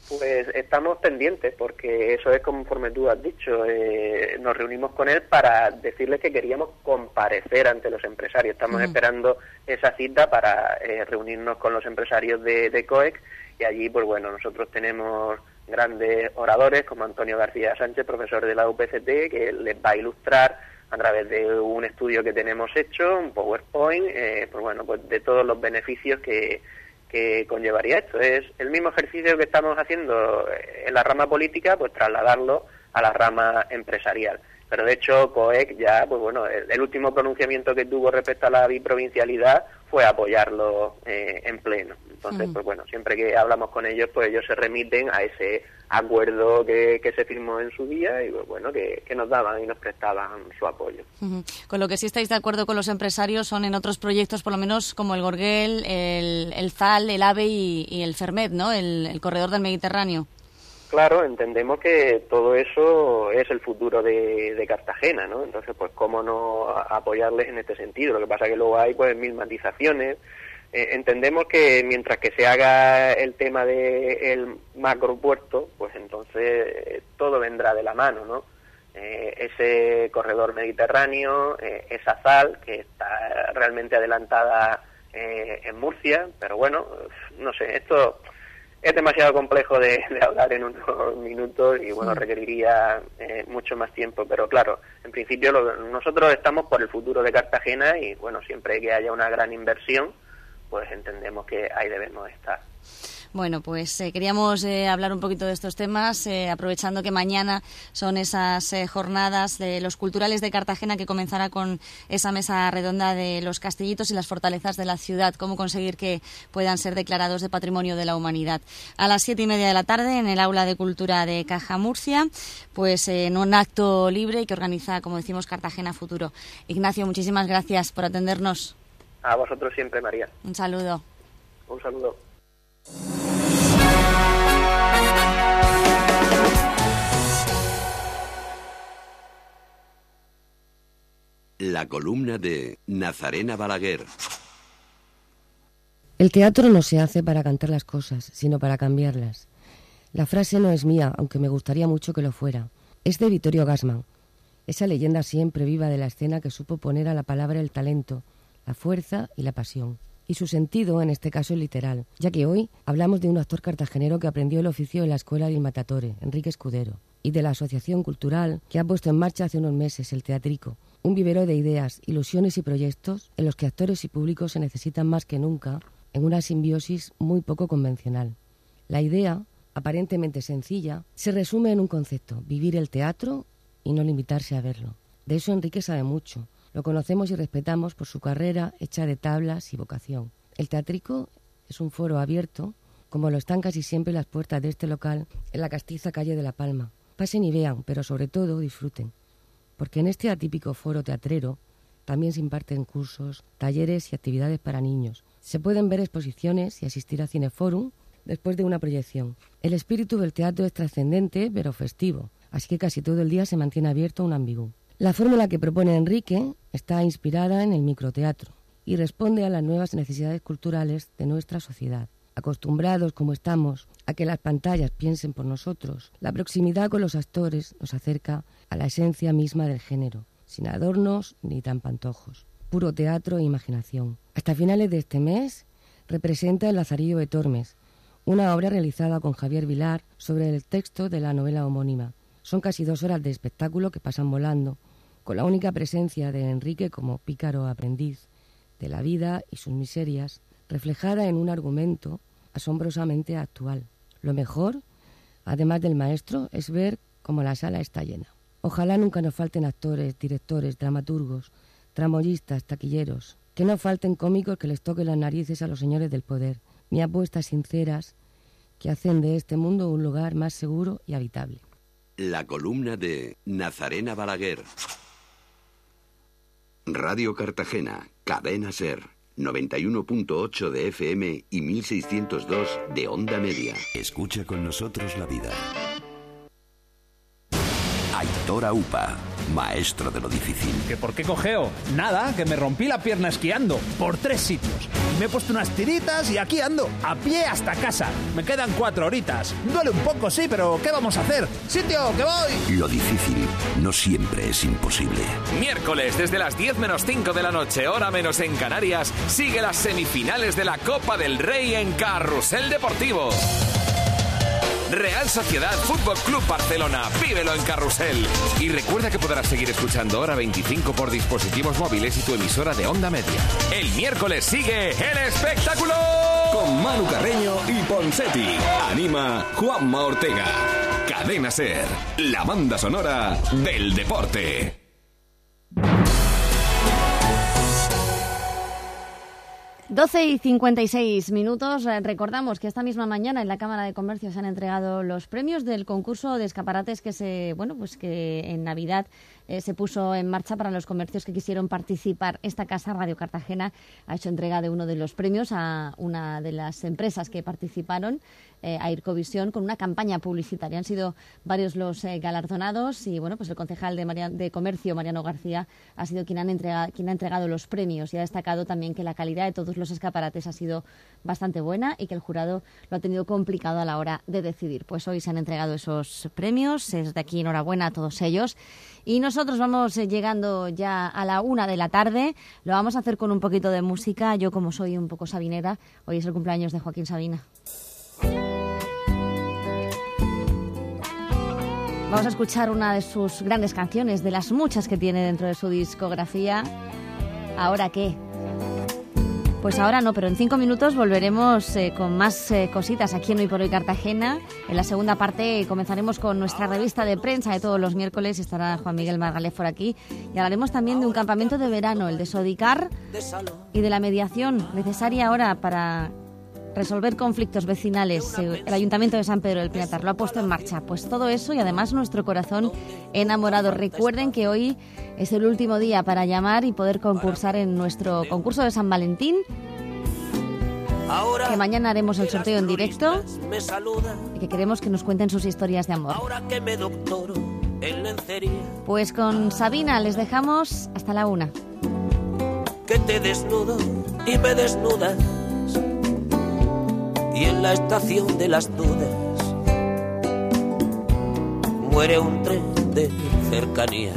S20: Pues estamos pendientes, porque eso es conforme tú has dicho. Eh, nos reunimos con él para decirles que queríamos comparecer ante los empresarios. Estamos esperando esa cita para eh, reunirnos con los empresarios de, de COEC y allí, pues bueno, nosotros tenemos grandes oradores como Antonio García Sánchez, profesor de la UPCT, que les va a ilustrar a través de un estudio que tenemos hecho, un PowerPoint, eh, pues bueno, pues de todos los beneficios que, que conllevaría esto. Es el mismo ejercicio que estamos haciendo en la rama política, pues trasladarlo a la rama empresarial. Pero de hecho, COEC ya, pues bueno, el, último pronunciamiento que tuvo respecto a la biprovincialidad fue apoyarlo eh, en pleno. Entonces, pues bueno, siempre que hablamos con ellos, pues ellos se remiten a ese acuerdo que, se firmó en su día y pues bueno, que, nos daban y nos prestaban su apoyo.
S5: Con lo que sí estáis de acuerdo con los empresarios son en otros proyectos, por lo menos como el Gorguel, el, el ZAL, el AVE y, el FERMED, ¿no? el corredor del Mediterráneo.
S20: Claro, entendemos que todo eso es el futuro de, Cartagena, ¿no? Entonces, pues, ¿cómo no apoyarles en este sentido? Lo que pasa es que luego hay, pues, mil matizaciones. Eh, entendemos que mientras que se haga el tema del macropuerto, pues entonces todo vendrá de la mano, ¿no? Eh, ese corredor mediterráneo, eh, esa sal que está realmente adelantada en Murcia, pero bueno, no sé, esto es demasiado complejo de, hablar en unos minutos y bueno, requeriría eh, mucho más tiempo, pero claro, en principio nosotros estamos por el futuro de Cartagena y bueno, siempre que haya una gran inversión, pues entendemos que ahí debemos estar.
S5: Bueno, pues eh, queríamos eh, hablar un poquito de estos temas, eh, aprovechando que mañana son esas jornadas de los culturales de Cartagena que comenzará con esa mesa redonda de los castillitos y las fortalezas de la ciudad, cómo conseguir que puedan ser declarados de Patrimonio de la Humanidad. A las siete y media de la tarde, en el Aula de Cultura de Caja Murcia, pues en un acto libre que organiza, como decimos, Cartagena Futuro. Ignacio, muchísimas gracias por atendernos.
S20: A vosotros siempre, María.
S5: Un saludo.
S20: Un saludo.
S4: La columna de Nazarena Balaguer.
S21: El teatro no se hace para cantar las cosas, sino para cambiarlas. La frase no es mía, aunque me gustaría mucho que lo fuera. Es de Vittorio Gassman, esa leyenda siempre viva de la escena que supo poner a la palabra el talento, la fuerza y la pasión y su sentido en este caso literal, ya que hoy hablamos de un actor cartagenero que aprendió el oficio en la Escuela del Matatore, Enrique Escudero, y de la asociación cultural que ha puesto en marcha hace unos meses el Teatrico, un vivero de ideas, ilusiones y proyectos en los que actores y públicos se necesitan más que nunca en una simbiosis muy poco convencional. La idea, aparentemente sencilla, se resume en un concepto, vivir el teatro y no limitarse a verlo. De eso Enrique sabe mucho, lo conocemos y respetamos por su carrera hecha de tablas y vocación. El teatrico es un foro abierto, como lo están casi siempre las puertas de este local en la castiza calle de La Palma. Pasen y vean, pero sobre todo disfruten, porque en este atípico foro teatrero También se imparten cursos, talleres y actividades para niños. Se pueden ver exposiciones y asistir a Cineforum después de una proyección. El espíritu del teatro es trascendente, pero festivo, así que casi todo el día se mantiene abierto un ambigú. La fórmula que propone Enrique está inspirada en el microteatro y responde a las nuevas necesidades culturales de nuestra sociedad. Acostumbrados como estamos a que las pantallas piensen por nosotros, la proximidad con los actores nos acerca a la esencia misma del género, sin adornos ni tampantojos, puro teatro e imaginación. Hasta finales de este mes representa El Lazarillo de Tormes, una obra realizada con Javier Vilar sobre el texto de la novela homónima. Son casi dos horas de espectáculo que pasan volando, con la única presencia de Enrique como pícaro aprendiz de la vida y sus miserias, reflejada en un argumento asombrosamente actual. Lo mejor, además del maestro, es ver cómo la sala está llena. Ojalá nunca nos falten actores, directores, dramaturgos, tramoyistas, taquilleros, que no falten cómicos que les toquen las narices a los señores del poder, ni apuestas sinceras que hacen de este mundo un lugar más seguro y habitable.
S4: La columna de Nazarena Balaguer. Radio Cartagena, Cadena Ser, 91.8 de FM y 1602 de Onda Media.
S22: Escucha con nosotros la vida. Aitor Upa, maestro de lo difícil.
S23: ¿Que por qué cogeo? Nada, que me rompí la pierna esquiando por tres sitios. Me he puesto unas tiritas y aquí ando, a pie hasta casa. Me quedan cuatro horitas. Duele un poco, sí, pero ¿qué vamos a hacer? ¡Sitio, que voy!
S22: Lo difícil no siempre es imposible.
S24: Miércoles, desde las 10 menos 5 de la noche, hora menos en Canarias, sigue las semifinales de la Copa del Rey en Carrusel Deportivo. Real Sociedad Fútbol Club Barcelona. Vívelo en Carrusel. Y recuerda que podrás seguir escuchando Hora 25 por dispositivos móviles y tu emisora de onda media. El miércoles sigue el espectáculo.
S25: Con Manu Carreño y Ponsetti. Anima Juanma Ortega. Cadena Ser. La banda sonora del deporte.
S5: 12 y 56 minutos. Eh, Recordamos que esta misma mañana en la Cámara de Comercio se han entregado los premios del concurso de escaparates que se, bueno, pues que en Navidad eh, se puso en marcha para los comercios que quisieron participar. Esta casa, Radio Cartagena, ha hecho entrega de uno de los premios a una de las empresas que participaron, eh, a Ircovisión, con una campaña publicitaria. Han sido varios los eh, galardonados y bueno, pues el concejal de, de Comercio, Mariano García, ha sido quien, han entrega- quien ha entregado los premios y ha destacado también que la calidad de todos los escaparates ha sido bastante buena y que el jurado lo ha tenido complicado a la hora de decidir. Pues hoy se han entregado esos premios. Desde aquí enhorabuena a todos ellos. Y nosotros vamos eh, llegando ya a la una de la tarde. Lo vamos a hacer con un poquito de música. Yo, como soy un poco sabinera, hoy es el cumpleaños de Joaquín Sabina. Vamos a escuchar una de sus grandes canciones, de las muchas que tiene dentro de su discografía. ¿Ahora qué? Pues ahora no, pero en cinco minutos volveremos eh, con más eh, cositas aquí en Hoy por Hoy Cartagena. En la segunda parte comenzaremos con nuestra revista de prensa de todos los miércoles. Estará Juan Miguel Margalef por aquí. Y hablaremos también de un campamento de verano, el de Sodicar, y de la mediación necesaria ahora para resolver conflictos vecinales. Eh, El Ayuntamiento de San Pedro del Pinatar lo ha puesto en marcha. Pues todo eso y además nuestro corazón enamorado. Recuerden que hoy es el último día para llamar y poder concursar en nuestro concurso de San Valentín. Que mañana haremos el sorteo en directo y que queremos que nos cuenten sus historias de amor. Pues con Sabina les dejamos hasta la una.
S26: que te desnudo y me desnudas y en la estación de las dudas muere un tren de cercanías.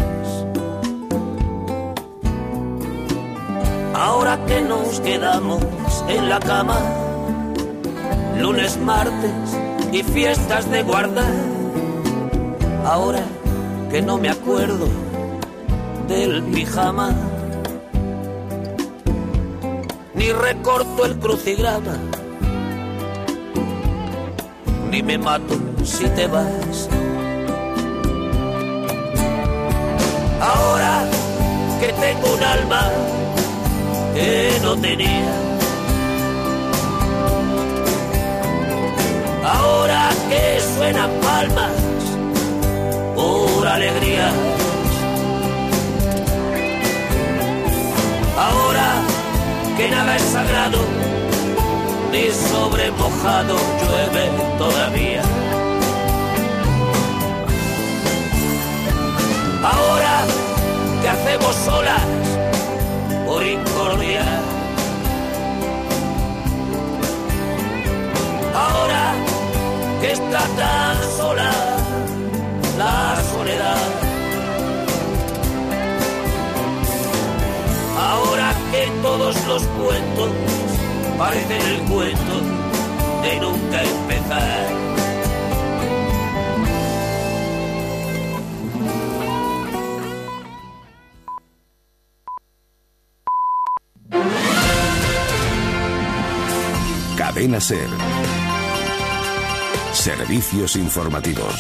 S26: Ahora que nos quedamos en la cama lunes martes y fiestas de guardar ahora que no me acuerdo del pijama ni recorto el crucigrama ni me mato si te vas. Ahora que tengo un alma que no tenía. Ahora que suenan palmas por alegría. Nada es sagrado, ni sobre mojado llueve todavía. Ahora que hacemos solas por incordia. Ahora que está tan sola la soledad. Ahora que todos los cuentos parecen el cuento de nunca empezar.
S25: Cadena Ser. Servicios informativos.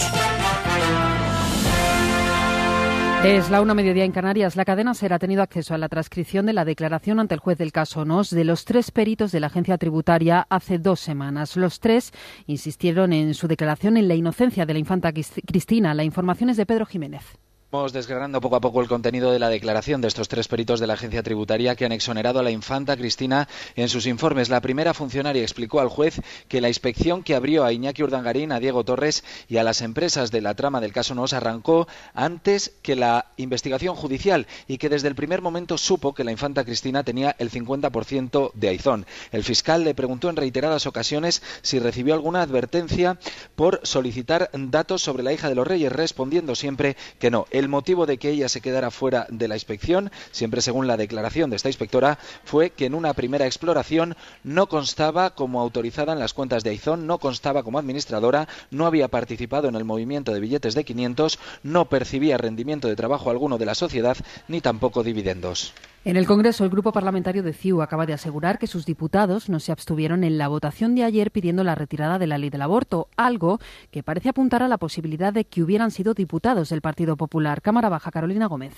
S27: Es la una mediodía en Canarias. La cadena SER ha tenido acceso a la transcripción de la declaración ante el juez del caso NOS de los tres peritos de la agencia tributaria hace dos semanas. Los tres insistieron en su declaración en la inocencia de la infanta Cristina. La información es de Pedro Jiménez.
S28: Vamos desgranando poco a poco el contenido de la declaración de estos tres peritos de la agencia tributaria que han exonerado a la infanta Cristina en sus informes. La primera funcionaria explicó al juez que la inspección que abrió a Iñaki Urdangarín, a Diego Torres y a las empresas de la trama del caso NOS arrancó antes que la investigación judicial y que desde el primer momento supo que la infanta Cristina tenía el 50% de Aizón. El fiscal le preguntó en reiteradas ocasiones si recibió alguna advertencia por solicitar datos sobre la hija de los reyes, respondiendo siempre que no. Motivo de que ella se quedara fuera de la inspección, siempre según la declaración de esta inspectora, fue que en una primera exploración no constaba como autorizada en las cuentas de Aizón, no constaba como administradora, no había participado en el movimiento de billetes de 500, no percibía rendimiento de trabajo alguno de la sociedad ni tampoco dividendos.
S27: En el Congreso, el grupo parlamentario de CIU acaba de asegurar que sus diputados no se abstuvieron en la votación de ayer pidiendo la retirada de la ley del aborto, algo que parece apuntar a la posibilidad de que hubieran sido diputados del Partido Popular. Cámara Baja, Carolina Gómez.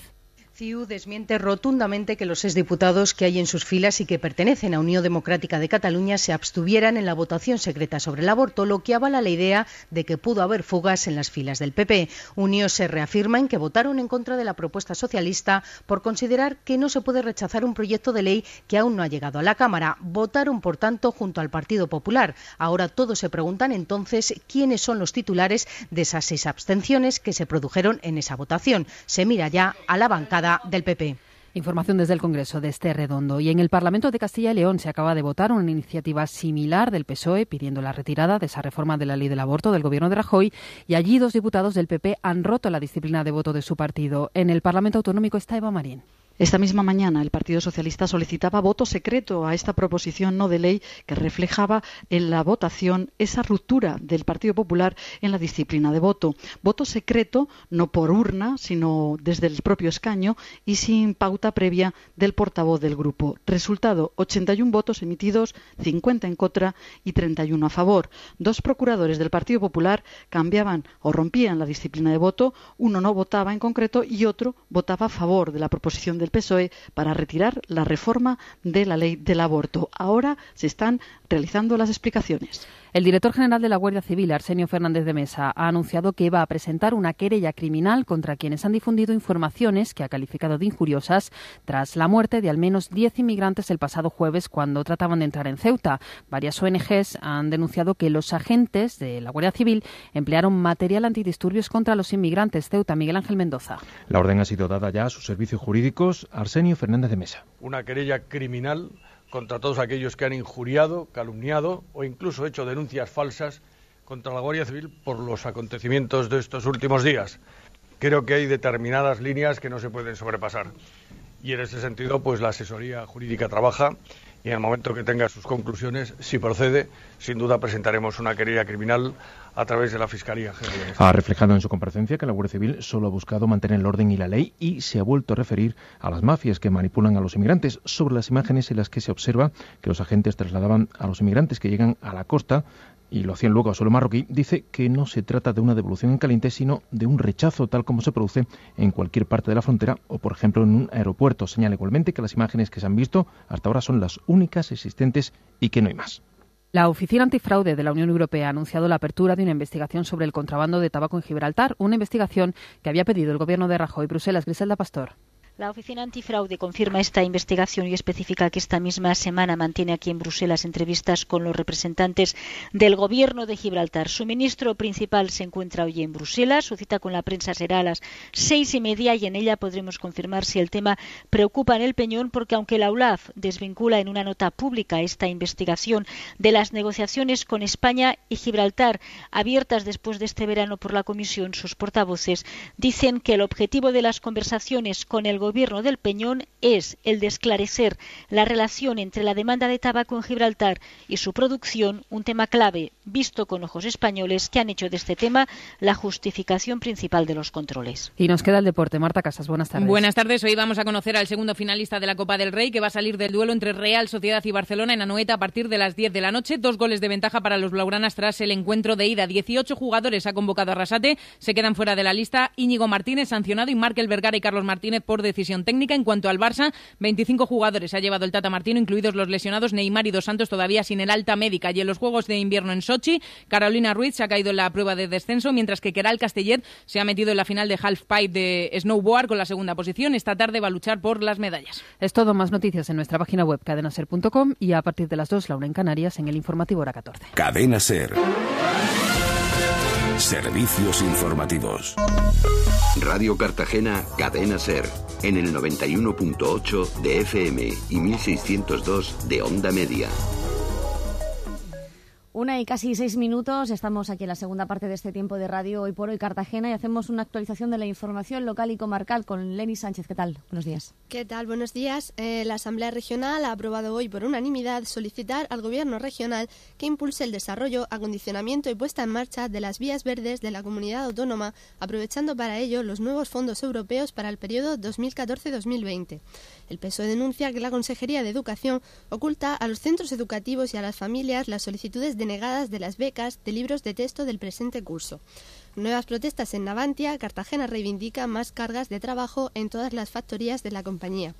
S29: CIU desmiente rotundamente que los exdiputados que hay en sus filas y que pertenecen a Unión Democrática de Cataluña se abstuvieran en la votación secreta sobre el aborto, lo que avala la idea de que pudo haber fugas en las filas del PP. Unión se reafirma en que votaron en contra de la propuesta socialista por considerar que no se puede rechazar un proyecto de ley que aún no ha llegado a la Cámara. Votaron, por tanto, junto al Partido Popular. Ahora todos se preguntan entonces quiénes son los titulares de esas seis abstenciones que se produjeron en esa votación. Se mira ya a la bancada del PP.
S27: Información desde el Congreso de este redondo. Y en el Parlamento de Castilla y León se acaba de votar una iniciativa similar del PSOE pidiendo la retirada de esa reforma de la ley del aborto del gobierno de Rajoy. Y allí dos diputados del PP han roto la disciplina de voto de su partido. En el Parlamento Autonómico está Eva Marín.
S30: Esta misma mañana el Partido Socialista solicitaba voto secreto a esta proposición no de ley que reflejaba en la votación esa ruptura del Partido Popular en la disciplina de voto. Voto secreto no por urna, sino desde el propio escaño y sin pauta previa del portavoz del grupo. Resultado, 81 votos emitidos, 50 en contra y 31 a favor. Dos procuradores del Partido Popular cambiaban o rompían la disciplina de voto, uno no votaba en concreto y otro votaba a favor de la proposición de del PSOE para retirar la reforma de la ley del aborto. Ahora se están realizando las explicaciones.
S27: El director general de la Guardia Civil, Arsenio Fernández de Mesa, ha anunciado que va a presentar una querella criminal contra quienes han difundido informaciones que ha calificado de injuriosas tras la muerte de al menos 10 inmigrantes el pasado jueves cuando trataban de entrar en Ceuta. Varias ONGs han denunciado que los agentes de la Guardia Civil emplearon material antidisturbios contra los inmigrantes. Ceuta, Miguel Ángel Mendoza.
S31: La orden ha sido dada ya a sus servicios jurídicos. Arsenio Fernández de Mesa.
S32: Una querella criminal contra todos aquellos que han injuriado, calumniado o incluso hecho denuncias falsas contra la Guardia Civil por los acontecimientos de estos últimos días. Creo que hay determinadas líneas que no se pueden sobrepasar. Y en ese sentido, pues la asesoría jurídica trabaja y en el momento que tenga sus conclusiones, si procede, sin duda presentaremos una querella criminal a través de la Fiscalía General.
S31: Ha reflejado en su comparecencia que la Guardia Civil solo ha buscado mantener el orden y la ley y se ha vuelto a referir a las mafias que manipulan a los inmigrantes sobre las imágenes en las que se observa que los agentes trasladaban a los inmigrantes que llegan a la costa y lo hacían luego a suelo marroquí, dice que no se trata de una devolución en caliente, sino de un rechazo tal como se produce en cualquier parte de la frontera o, por ejemplo, en un aeropuerto. Señala igualmente que las imágenes que se han visto hasta ahora son las únicas existentes y que no hay más.
S27: La Oficina Antifraude de la Unión Europea ha anunciado la apertura de una investigación sobre el contrabando de tabaco en Gibraltar, una investigación que había pedido el gobierno de Rajoy. Bruselas, Griselda Pastor.
S33: La Oficina Antifraude confirma esta investigación y especifica que esta misma semana mantiene aquí en Bruselas entrevistas con los representantes del Gobierno de Gibraltar. Su ministro principal se encuentra hoy en Bruselas. Su cita con la prensa será a las seis y media y en ella podremos confirmar si el tema preocupa en el Peñón, porque aunque la ULAF desvincula en una nota pública esta investigación de las negociaciones con España y Gibraltar abiertas después de este verano por la Comisión, sus portavoces dicen que el objetivo de las conversaciones con el gobierno del Peñón es el de esclarecer la relación entre la demanda de tabaco en Gibraltar y su producción, un tema clave visto con ojos españoles que han hecho de este tema la justificación principal de los controles.
S27: Y nos queda el deporte. Marta Casas, buenas tardes.
S34: Buenas tardes. Hoy vamos a conocer al segundo finalista de la Copa del Rey que va a salir del duelo entre Real Sociedad y Barcelona en Anoeta a partir de las 10 de la noche. Dos goles de ventaja para los blaugranas tras el encuentro de ida. 18 jugadores ha convocado a Rasate. Se quedan fuera de la lista Íñigo Martínez sancionado y Markel Vergara y Carlos Martínez por decisión técnica. En cuanto al Barça, 25 jugadores ha llevado el Tata Martino, incluidos los lesionados Neymar y Dos Santos todavía sin el alta médica. Y en los Juegos de Invierno en Sochi, Carolina Ruiz se ha caído en la prueba de descenso, mientras que Keral Castellet se ha metido en la final de halfpipe de snowboard con la segunda posición. Esta tarde va a luchar por las medallas.
S27: Es todo, más noticias en nuestra página web cadenaser.com y a partir de las 2, la una en Canarias, en el informativo hora 14.
S25: Cadena Ser. Servicios informativos.
S4: Radio Cartagena, Cadena Ser, en el 91.8 de FM y 1602 de Onda Media.
S5: Una y casi seis minutos. Estamos aquí en la segunda parte de este tiempo de radio Hoy por Hoy Cartagena y hacemos una actualización de la información local y comarcal con Lenny Sánchez. ¿Qué tal? Buenos días.
S35: ¿Qué tal? Buenos días. Eh, la Asamblea Regional ha aprobado hoy por unanimidad solicitar al Gobierno regional que impulse el desarrollo, acondicionamiento y puesta en marcha de las vías verdes de la comunidad autónoma, aprovechando para ello los nuevos fondos europeos para el periodo 2014-2020. El PSOE denuncia que la Consejería de Educación oculta a los centros educativos y a las familias las solicitudes denegadas de las becas de libros de texto del presente curso. Nuevas protestas en Navantia, Cartagena reivindica más cargas de trabajo en todas las factorías de la compañía.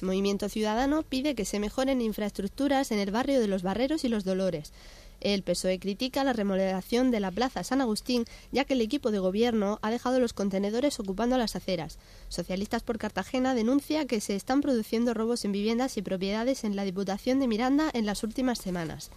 S35: El Movimiento Ciudadano pide que se mejoren infraestructuras en el barrio de los Barreros y los Dolores. El PSOE critica la remodelación de la Plaza San Agustín, ya que el equipo de gobierno ha dejado los contenedores ocupando las aceras. Socialistas por Cartagena denuncia que se están produciendo robos en viviendas y propiedades en la Diputación de Miranda en las últimas semanas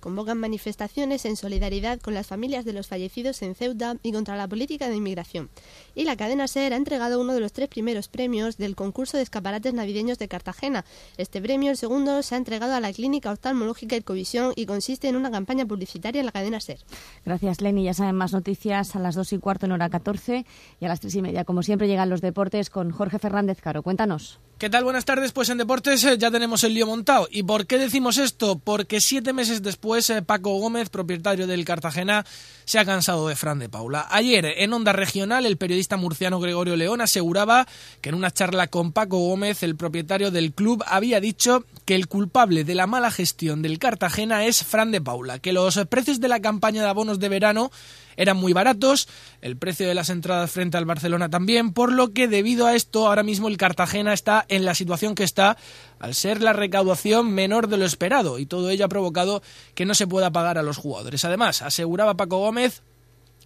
S35: convocan manifestaciones en solidaridad con las familias de los fallecidos en Ceuta y contra la política de inmigración. Y la cadena SER ha entregado uno de los tres primeros premios del concurso de escaparates navideños de Cartagena. Este premio, el segundo, se ha entregado a la Clínica Oftalmológica Ecovisión y consiste en una campaña publicitaria en la cadena SER.
S5: Gracias, Lenny. Ya saben más noticias a las dos y cuarto en hora 14 y a las tres y media. Como siempre, llegan los deportes con Jorge Fernández Caro. Cuéntanos.
S36: ¿Qué tal? Buenas tardes. Pues en deportes eh, ya tenemos el lío montado. ¿Y por qué decimos esto? Porque siete meses después eh, Paco Gómez, propietario del Cartagena, se ha cansado de Fran de Paula. Ayer en Onda Regional el periodista murciano Gregorio León aseguraba que en una charla con Paco Gómez, el propietario del club, había dicho que el culpable de la mala gestión del Cartagena es Fran de Paula, que los precios de la campaña de abonos de verano eran muy baratos, el precio de las entradas frente al Barcelona también, por lo que debido a esto ahora mismo el Cartagena está en la situación que está al ser la recaudación menor de lo esperado y todo ello ha provocado que no se pueda pagar a los jugadores. Además, aseguraba Paco Gómez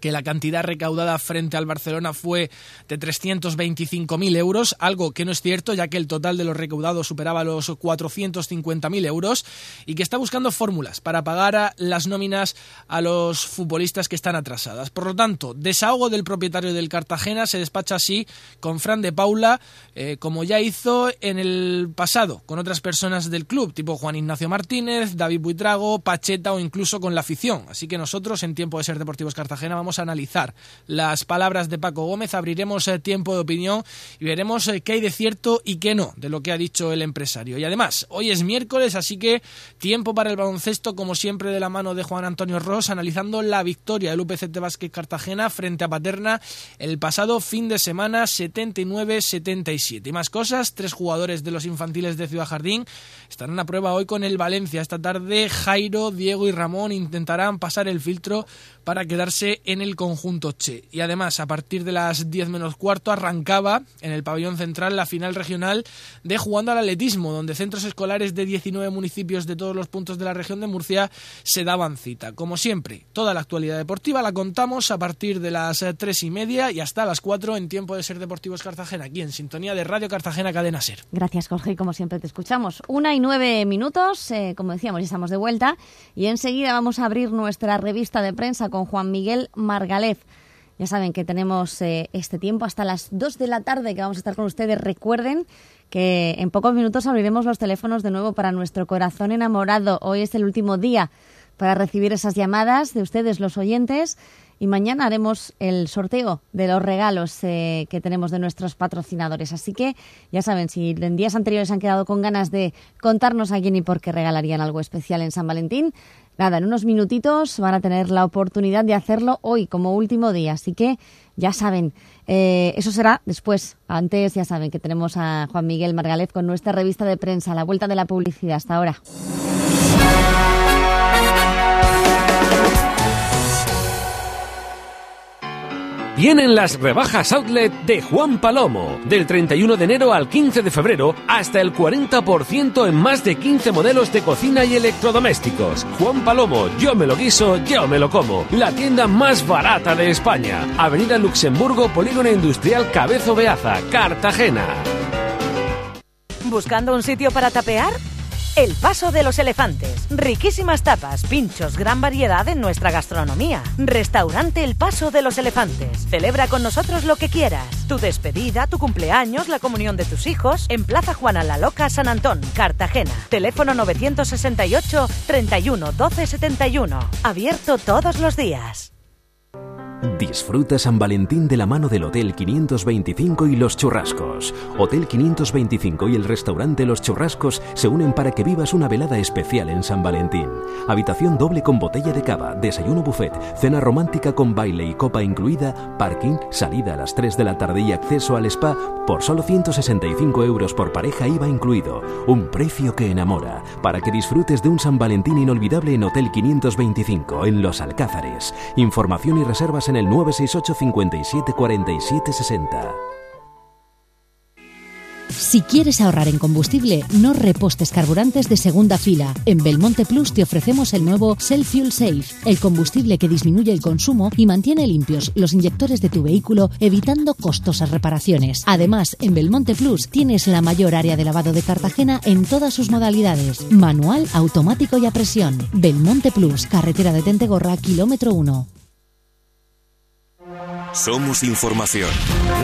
S36: que la cantidad recaudada frente al Barcelona fue de 325.000 euros, algo que no es cierto, ya que el total de los recaudados superaba los 450.000 euros, y que está buscando fórmulas para pagar las nóminas a los futbolistas que están atrasadas. Por lo tanto, desahogo del propietario del Cartagena se despacha así con Fran de Paula, eh, como ya hizo en el pasado con otras personas del club, tipo Juan Ignacio Martínez, David Buitrago, Pacheta o incluso con la afición. Así que nosotros, en tiempo de ser Deportivos Cartagena, vamos analizar las palabras de Paco Gómez, abriremos eh, tiempo de opinión y veremos eh, qué hay de cierto y qué no de lo que ha dicho el empresario. Y además, hoy es miércoles, así que tiempo para el baloncesto, como siempre, de la mano de Juan Antonio Ross, analizando la victoria del UPCT Vázquez Cartagena frente a Paterna el pasado fin de semana 79-77. Y más cosas, tres jugadores de los infantiles de Ciudad Jardín estarán a prueba hoy con el Valencia. Esta tarde Jairo, Diego y Ramón intentarán pasar el filtro para quedarse en el conjunto Che. Y además, a partir de las 10 menos cuarto, arrancaba en el pabellón central la final regional de jugando al atletismo, donde centros escolares de 19 municipios de todos los puntos de la región de Murcia se daban cita. Como siempre, toda la actualidad deportiva la contamos a partir de las 3 y media y hasta las 4 en tiempo de ser Deportivos Cartagena, aquí en sintonía de Radio Cartagena Cadena Ser.
S5: Gracias, Jorge, y como siempre te escuchamos. Una y nueve minutos, eh, como decíamos, ya estamos de vuelta y enseguida vamos a abrir nuestra revista de prensa con Juan Miguel Margalef. Ya saben que tenemos eh, este tiempo hasta las 2 de la tarde que vamos a estar con ustedes. Recuerden que en pocos minutos abriremos los teléfonos de nuevo para nuestro corazón enamorado. Hoy es el último día para recibir esas llamadas de ustedes, los oyentes, y mañana haremos el sorteo de los regalos eh, que tenemos de nuestros patrocinadores. Así que ya saben, si en días anteriores han quedado con ganas de contarnos a quién y por qué regalarían algo especial en San Valentín, nada, en unos minutitos van a tener la oportunidad de hacerlo hoy como último día. Así que ya saben, eh, eso será después. Antes ya saben que tenemos a Juan Miguel Margalef con nuestra revista de prensa, La Vuelta de la Publicidad. Hasta ahora.
S37: Vienen las rebajas outlet de Juan Palomo, del 31 de enero al 15 de febrero, hasta el 40% en más de 15 modelos de cocina y electrodomésticos. Juan Palomo, yo me lo guiso, yo me lo como. La tienda más barata de España. Avenida Luxemburgo, Polígono Industrial Cabezo Beaza, Cartagena.
S38: ¿Buscando un sitio para tapear? El Paso de los Elefantes. Riquísimas tapas, pinchos, gran variedad en nuestra gastronomía. Restaurante El Paso de los Elefantes. Celebra con nosotros lo que quieras. Tu despedida, tu cumpleaños, la comunión de tus hijos. En Plaza Juana la Loca, San Antón, Cartagena. Teléfono 968 31 12 71. Abierto todos los días.
S39: Disfruta San Valentín de la mano del Hotel 525 y Los Churrascos. Hotel 525 y el restaurante Los Churrascos se unen para que vivas una velada especial en San Valentín. Habitación doble con botella de cava, desayuno buffet, cena romántica con baile y copa incluida, parking, salida a las 3 de la tarde y acceso al spa por solo 165 euros por pareja IVA incluido. Un precio que enamora, para que disfrutes de un San Valentín inolvidable en Hotel 525 en Los Alcázares. Información y reservas en el 968 57 47 60.
S40: Si quieres ahorrar en combustible, no repostes carburantes de segunda fila. En Belmonte Plus te ofrecemos el nuevo Self Fuel Safe, el combustible que disminuye el consumo y mantiene limpios los inyectores de tu vehículo, evitando costosas reparaciones. Además, en Belmonte Plus tienes la mayor área de lavado de Cartagena en todas sus modalidades: manual, automático y a presión. Belmonte Plus, carretera de Tentegorra, kilómetro 1.
S41: Somos información.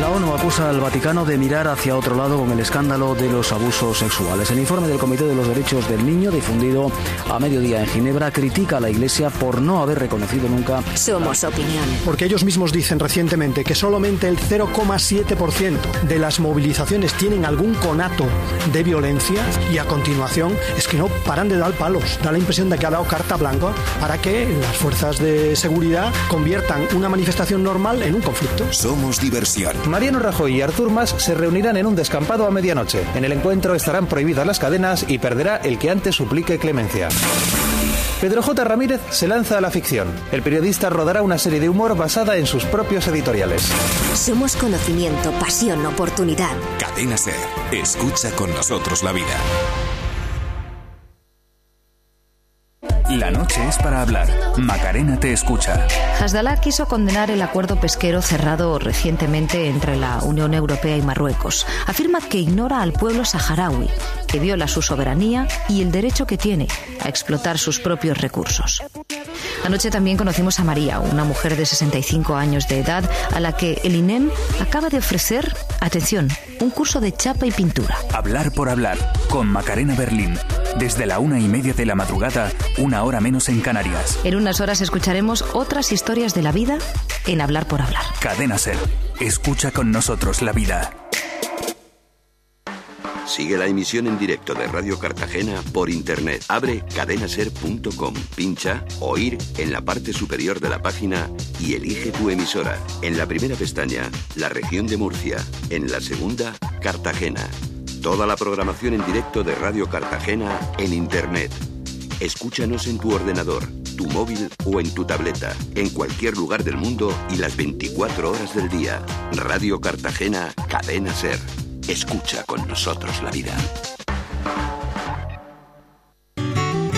S42: La ONU acusa al Vaticano de mirar hacia otro lado con el escándalo de los abusos sexuales. El informe del Comité de los Derechos del Niño, difundido a mediodía en Ginebra, critica a la Iglesia por no haber reconocido nunca.
S43: Somos opinión.
S28: Porque ellos mismos dicen recientemente que solamente el 0,7% de las movilizaciones tienen algún conato de violencia y a continuación es que no paran de dar palos. Da la impresión de que ha dado carta blanca para que las fuerzas de seguridad conviertan una manifestación normal en un conflicto.
S41: Somos diversión.
S44: Mariano Rajoy y Artur Mas se reunirán en un descampado a medianoche. En el encuentro estarán prohibidas las cadenas y perderá el que antes suplique clemencia. Pedro J. Ramírez se lanza a la ficción. El periodista rodará una serie de humor basada en sus propios editoriales.
S43: Somos conocimiento, pasión, oportunidad.
S41: Cadena Ser. Escucha con nosotros la vida. La noche es para hablar. Macarena te escucha.
S30: Hasdallah quiso condenar el acuerdo pesquero cerrado recientemente entre la Unión Europea y Marruecos. Afirma que ignora al pueblo saharaui, que viola su soberanía y el derecho que tiene a explotar sus propios recursos. Anoche también conocimos a María, una mujer de 65 años de edad a la que el INEM acaba de ofrecer, atención, un curso de chapa y pintura.
S41: Hablar por hablar con Macarena Berlín. Desde la una y media de la madrugada, una hora menos en Canarias.
S30: En unas horas escucharemos otras historias de la vida en Hablar por Hablar.
S41: Cadena Ser. Escucha con nosotros la vida.
S4: Sigue la emisión en directo de Radio Cartagena por internet. Abre cadenaser.com, pincha Oír en la parte superior de la página y elige tu emisora. En la primera pestaña, la región de Murcia. En la segunda, Cartagena. Toda la programación en directo de Radio Cartagena en internet. Escúchanos en tu ordenador, tu móvil o en tu tableta, en cualquier lugar del mundo y las 24 horas del día. Radio Cartagena, Cadena Ser. Escucha con nosotros la vida.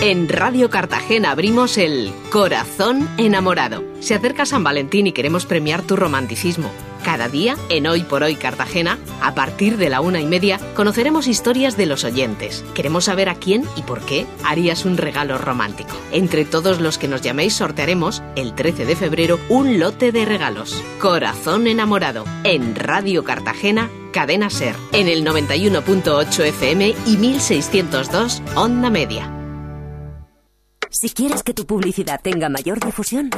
S45: En Radio Cartagena abrimos el Corazón Enamorado. Se acerca San Valentín y queremos premiar tu romanticismo. Cada día, en Hoy por Hoy Cartagena, a partir de la una y media, conoceremos historias de los oyentes. Queremos saber a quién y por qué harías un regalo romántico. Entre todos los que nos llaméis sortearemos, el 13 de febrero, un lote de regalos. Corazón Enamorado, en Radio Cartagena, Cadena Ser, en el 91.8 FM y 1602 Onda Media.
S46: Si quieres que tu publicidad tenga mayor difusión,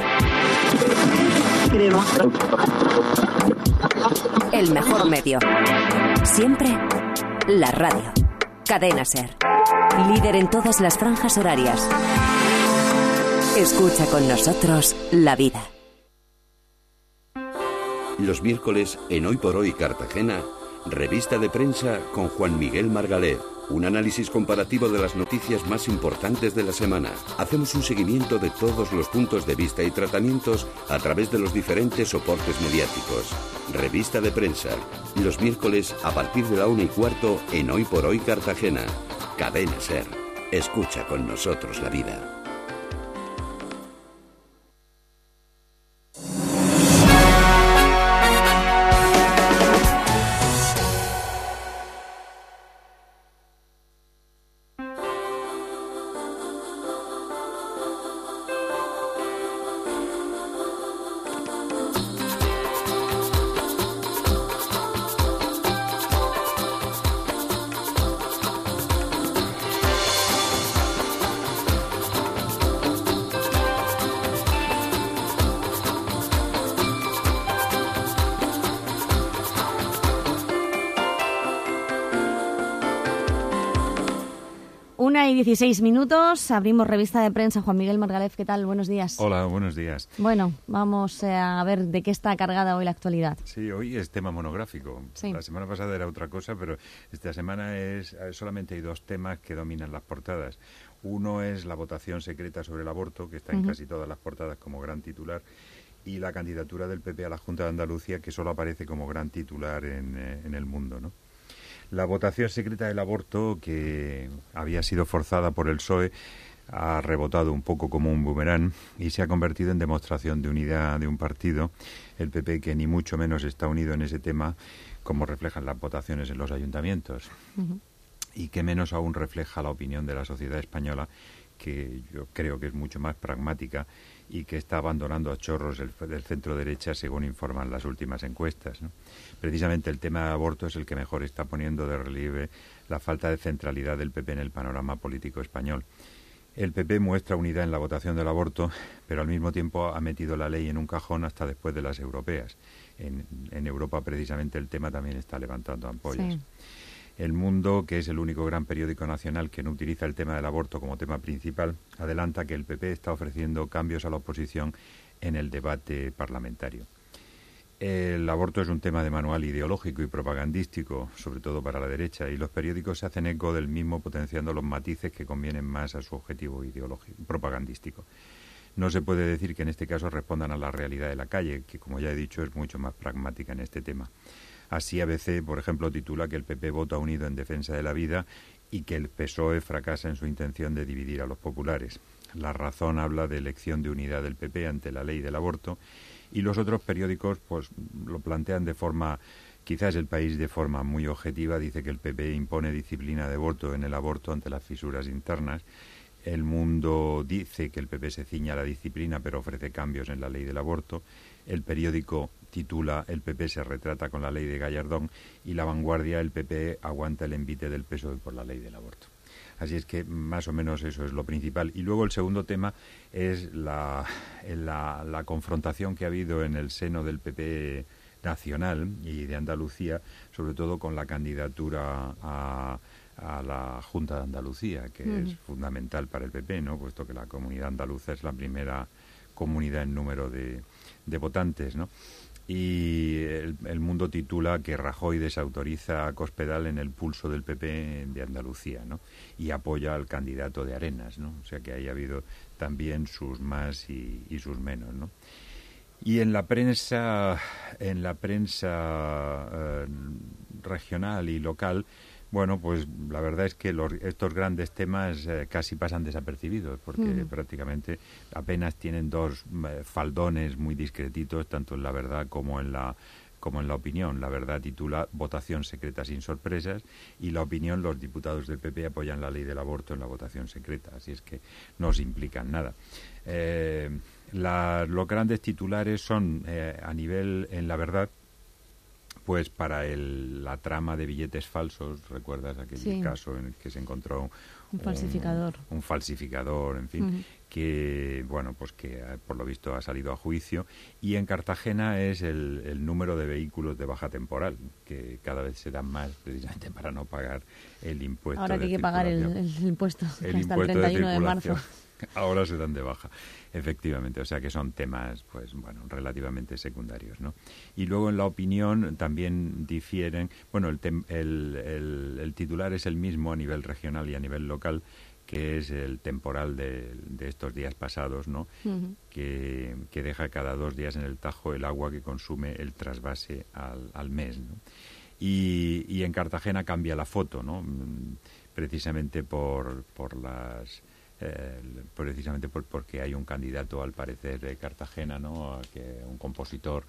S46: el mejor medio. Siempre la radio. Cadena Ser. Líder en todas las franjas horarias. Escucha con nosotros la vida.
S4: Los miércoles en Hoy por Hoy Cartagena, revista de prensa con Juan Miguel Margalet. Un análisis comparativo de las noticias más importantes de la semana. Hacemos un seguimiento de todos los puntos de vista y tratamientos a través de los diferentes soportes mediáticos. Revista de prensa. Los miércoles a partir de la una y cuarto en Hoy por Hoy Cartagena. Cadena Ser. Escucha con nosotros la vida.
S5: 16 minutos, abrimos revista de prensa. Juan Miguel Margalef, ¿qué tal? Buenos días.
S47: Hola, buenos días.
S5: Bueno, vamos eh, a ver de qué está cargada hoy la actualidad.
S47: Sí, hoy es tema monográfico.
S5: Sí.
S47: La semana pasada era otra cosa, pero esta semana es eh, solamente hay dos temas que dominan las portadas. Uno es la votación secreta sobre el aborto, que está en casi todas las portadas como gran titular, y la candidatura del PP a la Junta de Andalucía, que solo aparece como gran titular en, eh, en el mundo, ¿no? La votación secreta del aborto, que había sido forzada por el PSOE, ha rebotado un poco como un boomerang y se ha convertido en demostración de unidad de un partido, el PP, que ni mucho menos está unido en ese tema, como reflejan las votaciones en los ayuntamientos. Y que menos aún refleja la opinión de la sociedad española, que yo creo que es mucho más pragmática y que está abandonando a chorros el, centro derecha, según informan las últimas encuestas. Precisamente el tema del aborto es el que mejor está poniendo de relieve la falta de centralidad del PP en el panorama político español. El PP muestra unidad en la votación del aborto, pero al mismo tiempo ha metido la ley en un cajón hasta después de las europeas. En, en Europa, precisamente, el tema también está levantando ampollas. El Mundo, que es el único gran periódico nacional que no utiliza el tema del aborto como tema principal, adelanta que el PP está ofreciendo cambios a la oposición en el debate parlamentario. El aborto es un tema de manual ideológico y propagandístico, sobre todo para la derecha, y los periódicos se hacen eco del mismo potenciando los matices que convienen más a su objetivo ideológico, propagandístico. No se puede decir que en este caso respondan a la realidad de la calle, que como ya he dicho es mucho más pragmática en este tema. Así ABC, por ejemplo, titula que el PP vota unido en defensa de la vida y que el PSOE fracasa en su intención de dividir a los populares. La razón habla de elección de unidad del PP ante la ley del aborto y los otros periódicos pues lo plantean de forma quizás el país de forma muy objetiva dice que el PP impone disciplina de voto en el aborto ante las fisuras internas. El Mundo dice que el PP se ciña a la disciplina pero ofrece cambios en la ley del aborto. El periódico titula El PP se retrata con la ley de Gallardón y La Vanguardia el PP aguanta el envite del PSOE por la ley del aborto. Así es que más o menos eso es lo principal. Y luego el segundo tema es la, la, la confrontación que ha habido en el seno del PP nacional y de Andalucía, sobre todo con la candidatura a, a la Junta de Andalucía, que es fundamental para el PP, ¿no? puesto que la comunidad andaluza es la primera comunidad en número de, de votantes. ¿no? Y el, Mundo titula que Rajoy desautoriza a Cospedal en el pulso del PP de Andalucía, ¿no? Y apoya al candidato de Arenas, ¿no? O sea que haya habido también sus más y, sus menos, ¿no? Y en la prensa, en la prensa eh, regional y local, bueno, pues la verdad es que estos grandes temas eh, casi pasan desapercibidos, porque mm. prácticamente apenas tienen dos eh, faldones muy discretitos, tanto en la verdad como en la como en la opinión. La verdad titula Votación secreta sin sorpresas y la opinión los diputados del PP apoyan la ley del aborto en la votación secreta, así es que no se implican nada. Eh, los grandes titulares son a nivel en la verdad pues para el, la trama de billetes falsos, ¿recuerdas aquel caso en el que se encontró
S5: un falsificador?
S47: Un, falsificador, en fin, que, bueno, pues que eh, por lo visto ha salido a juicio. Y en Cartagena es el, el número de vehículos de baja temporal, que cada vez se dan más precisamente para no pagar el impuesto.
S5: Ahora que hay que pagar el, impuesto hasta el 31 de marzo.
S47: Ahora se dan de baja. Efectivamente, o sea que son temas, pues bueno, relativamente secundarios, ¿no? Y luego en la opinión también difieren, bueno, el, el, el, titular es el mismo a nivel regional y a nivel local, que es el temporal de, de estos días pasados, ¿no? que, que, deja cada dos días en el Tajo el agua que consume el trasvase al, al mes, ¿no? Y, y en Cartagena cambia la foto, ¿no? Precisamente por, por las eh, precisamente porque hay un candidato, al parecer, de Cartagena, ¿no? que un compositor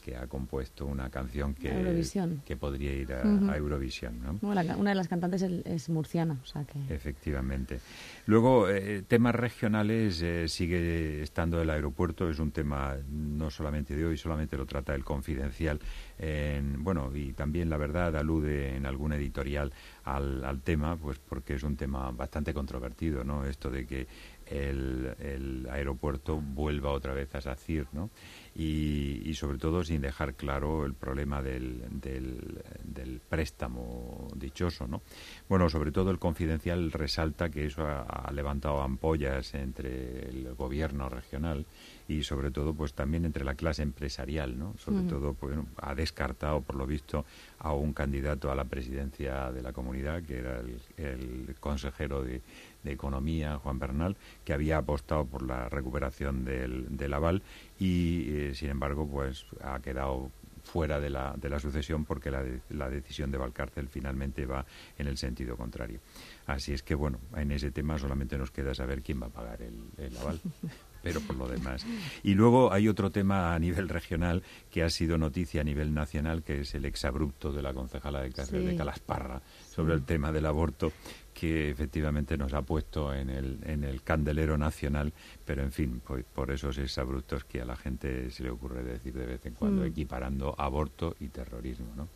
S47: que ha compuesto una canción que, que podría ir a, Eurovisión.
S5: una de las cantantes es, murciana. O sea que...
S47: Efectivamente. Luego, eh, temas regionales, eh, sigue estando el aeropuerto, es un tema no solamente de hoy, solamente lo trata el confidencial. En, bueno, y también la verdad alude en algún editorial al, al tema, pues porque es un tema bastante controvertido, ¿no? Esto de que el, aeropuerto vuelva otra vez a SACIR, ¿no? y, sobre todo sin dejar claro el problema del, del, préstamo dichoso, ¿no? Bueno, sobre todo el confidencial resalta que eso ha, levantado ampollas entre el gobierno regional y sobre todo pues también entre la clase empresarial, ¿no? Sobre todo pues, ha descartado por lo visto a un candidato a la presidencia de la comunidad que era el consejero de de Economía, Juan Bernal, que había apostado por la recuperación del, del aval y, eh, sin embargo, pues ha quedado fuera de la, de la sucesión porque la, la decisión de Valcárcel finalmente va en el sentido contrario. Así es que, bueno, en ese tema solamente nos queda saber quién va a pagar el, el aval. pero por lo demás. Y luego hay otro tema a nivel regional que ha sido noticia a nivel nacional, que es el exabrupto de la concejala de, de Calasparra sobre el tema del aborto, que efectivamente nos ha puesto en el, en el candelero nacional, pero en fin, pues, por esos exabruptos que a la gente se le ocurre decir de vez en cuando, mm. equiparando aborto y terrorismo, ¿no?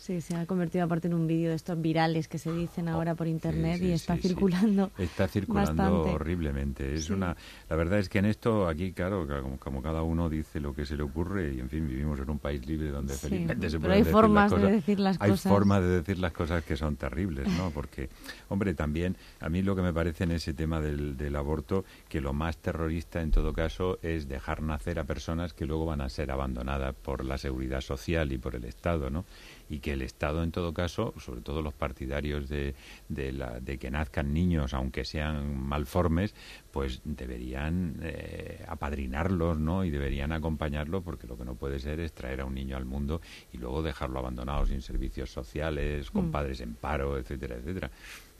S5: Sí, se ha convertido aparte en un vídeo de estos virales que se dicen oh, ahora por internet y está circulando.
S47: Está circulando horriblemente. Es una, la verdad es que en esto aquí, claro, como, cada uno dice lo que se le ocurre y en fin vivimos en un país libre donde felizmente se pueden
S5: hay formas de decir las
S47: cosas. Hay formas de decir las cosas que son terribles, ¿no? Porque, hombre, también a mí lo que me parece en ese tema del, del aborto que lo más terrorista en todo caso es dejar nacer a personas que luego van a ser abandonadas por la seguridad social y por el Estado, ¿no? Y que el Estado, en todo caso, sobre todo los partidarios de, de, la, de que nazcan niños, aunque sean malformes, pues deberían eh, apadrinarlos, ¿no? Y deberían acompañarlos, porque lo que no puede ser es traer a un niño al mundo y luego dejarlo abandonado sin servicios sociales, con mm. padres en paro, etcétera, etcétera.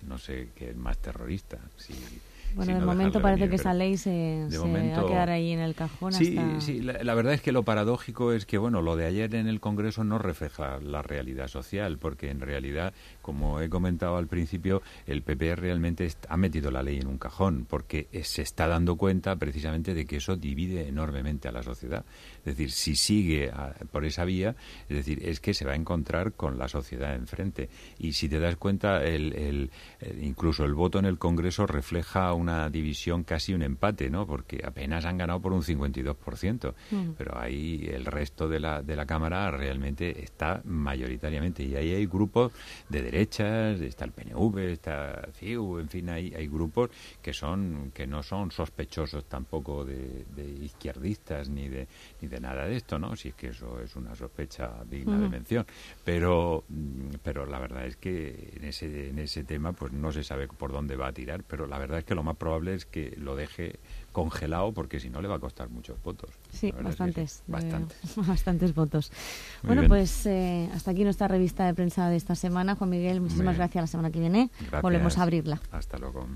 S47: No sé qué es más terrorista. Si,
S5: bueno, de momento parece que esa ley se, va a quedar ahí en el cajón.
S47: Sí, sí la, verdad es que lo paradójico es que, bueno, lo de ayer en el Congreso no refleja la realidad social, porque en realidad, como he comentado al principio, el PP realmente ha metido la ley en un cajón, porque se está dando cuenta precisamente de que eso divide enormemente a la sociedad. Es decir, si sigue por esa vía, es decir, es que se va a encontrar con la sociedad enfrente. Y si te das cuenta, el, el, incluso el voto en el Congreso refleja una división casi un empate, ¿no? Porque apenas han ganado por un 52%,
S48: Mm.
S47: pero ahí el resto de la, de la Cámara realmente está mayoritariamente. Y ahí hay grupos de derechas, está el PNV, está CIU, en fin, hay, hay grupos que son que no son sospechosos tampoco de, de izquierdistas ni de, ni de nada de esto, ¿no? Si es que eso es una sospecha digna de mención. Pero, mm, pero la verdad es que en ese, en ese tema pues no se sabe por dónde va a tirar, pero la verdad es que lo más probable es que lo deje congelado porque si no le va a costar muchos votos.
S5: Sí,
S47: es que
S5: bastantes.
S47: sí, bastantes.
S5: eh, bastantes votos.
S47: Muy
S5: bueno,
S47: bien.
S5: pues eh, hasta aquí nuestra revista de prensa de esta semana. Juan Miguel, muchísimas gracias. La semana que viene
S47: Gracias.
S5: volvemos a abrirla.
S47: Hasta luego.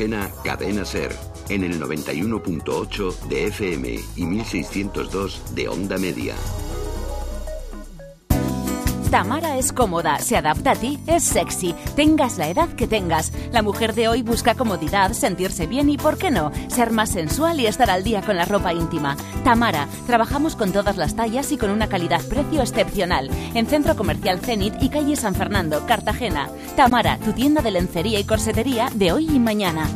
S4: Cartagena, Cadena Ser, en el 91.8 de FM y 1602 de onda media.
S43: Tamara es cómoda, se adapta a ti, es sexy, tengas la edad que tengas. La mujer de hoy busca comodidad, sentirse bien y, ¿por qué no?, ser más sensual y estar al día con la ropa íntima. Tamara, trabajamos con todas las tallas y con una calidad-precio excepcional. En Centro Comercial Zenit y Calle San Fernando, Cartagena. Tamara, tu tienda de lencería y corsetería de hoy y mañana.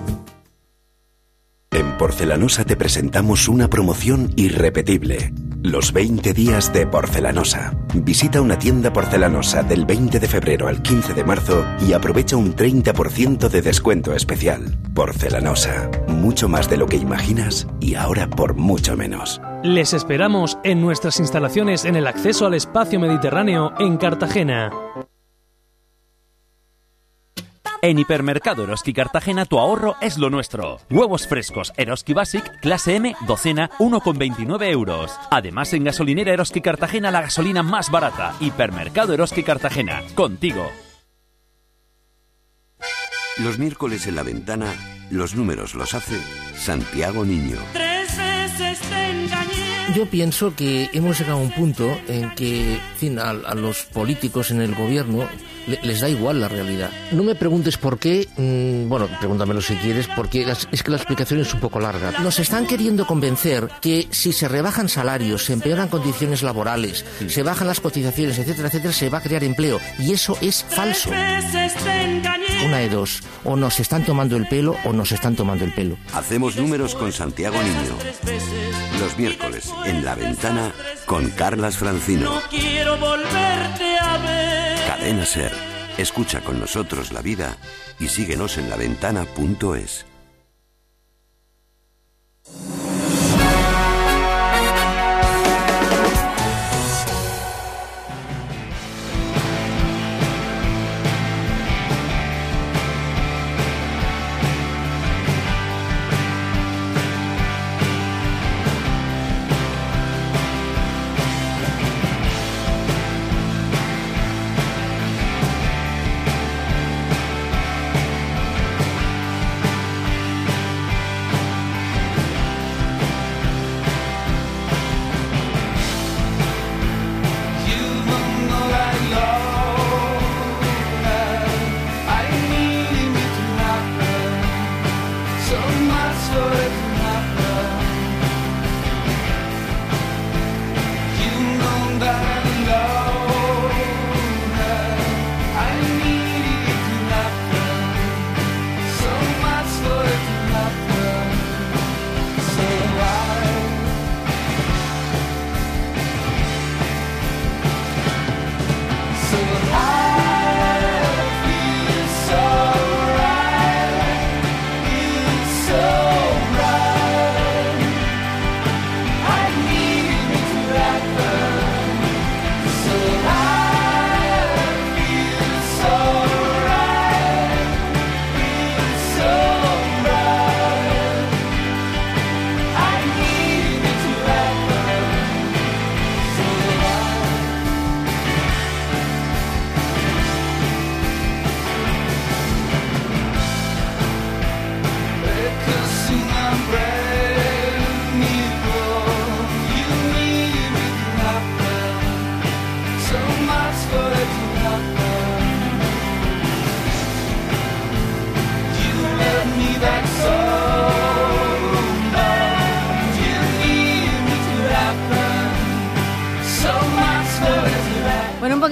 S41: En Porcelanosa te presentamos una promoción irrepetible. Los 20 días de Porcelanosa. Visita una tienda porcelanosa del 20 de febrero al 15 de marzo y aprovecha un 30% de descuento especial. Porcelanosa. Mucho más de lo que imaginas y ahora por mucho menos.
S49: Les esperamos en nuestras instalaciones en el acceso al espacio mediterráneo en Cartagena.
S50: En Hipermercado Eroski Cartagena tu ahorro es lo nuestro. Huevos frescos Eroski Basic, clase M, docena, 1,29 euros. Además en gasolinera Eroski Cartagena la gasolina más barata. Hipermercado Eroski Cartagena. Contigo.
S4: Los miércoles en la ventana, los números los hace Santiago Niño.
S51: Tres veces te engañé.
S52: Yo pienso que hemos llegado a un punto en que, en fin, a, a los políticos en el gobierno les da igual la realidad. No me preguntes por qué, mm, bueno, pregúntamelo si quieres, porque las- es que la explicación es un poco larga. Nos están queriendo convencer que si se rebajan salarios, se empeoran condiciones laborales, se bajan las cotizaciones, etcétera, etcétera, se va a crear empleo. Y eso es falso. Una de dos, o nos están tomando el pelo o nos están tomando el pelo.
S4: Hacemos números con Santiago Niño. Los miércoles en la ventana con Carlas Francino.
S51: Quiero volverte a ver.
S4: Cadena Ser. Escucha con nosotros la vida y síguenos en laventana.es.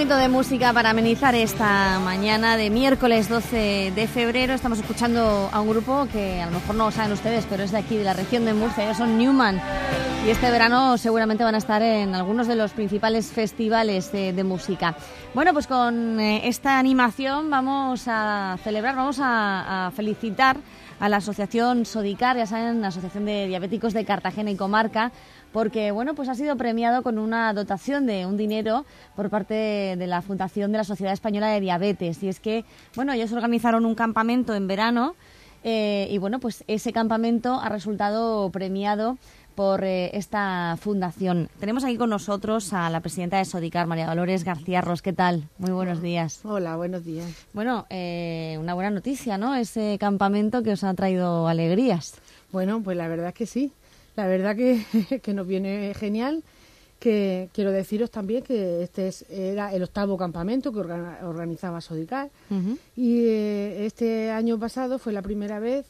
S5: poquito de música para amenizar esta mañana de miércoles 12 de febrero. Estamos escuchando a un grupo que a lo mejor no lo saben ustedes, pero es de aquí, de la región de Murcia. Son Newman. Y este verano seguramente van a estar en algunos de los principales festivales de, música. Bueno, pues con eh, esta animación vamos a celebrar, vamos a felicitar a la asociación Sodicar, ya saben, la Asociación de Diabéticos de Cartagena y Comarca, porque bueno, pues ha sido premiado con una dotación de un dinero por parte de la Fundación de la Sociedad Española de Diabetes. Y es que, bueno, ellos organizaron un campamento en verano eh, y bueno, pues ese campamento ha resultado premiado por eh, esta fundación. Tenemos aquí con nosotros a la presidenta de Sodicar, María Dolores García Ros. ¿Qué tal? Muy buenos días.
S53: Hola, buenos días.
S5: Bueno, eh, una buena noticia, ¿no? Ese campamento que os ha traído alegrías.
S53: Bueno, pues la verdad es que sí. La verdad que, que nos viene genial. Que quiero deciros también que este es, era el octavo campamento que orga- organizaba Sodicar. Y eh, este año pasado fue la primera vez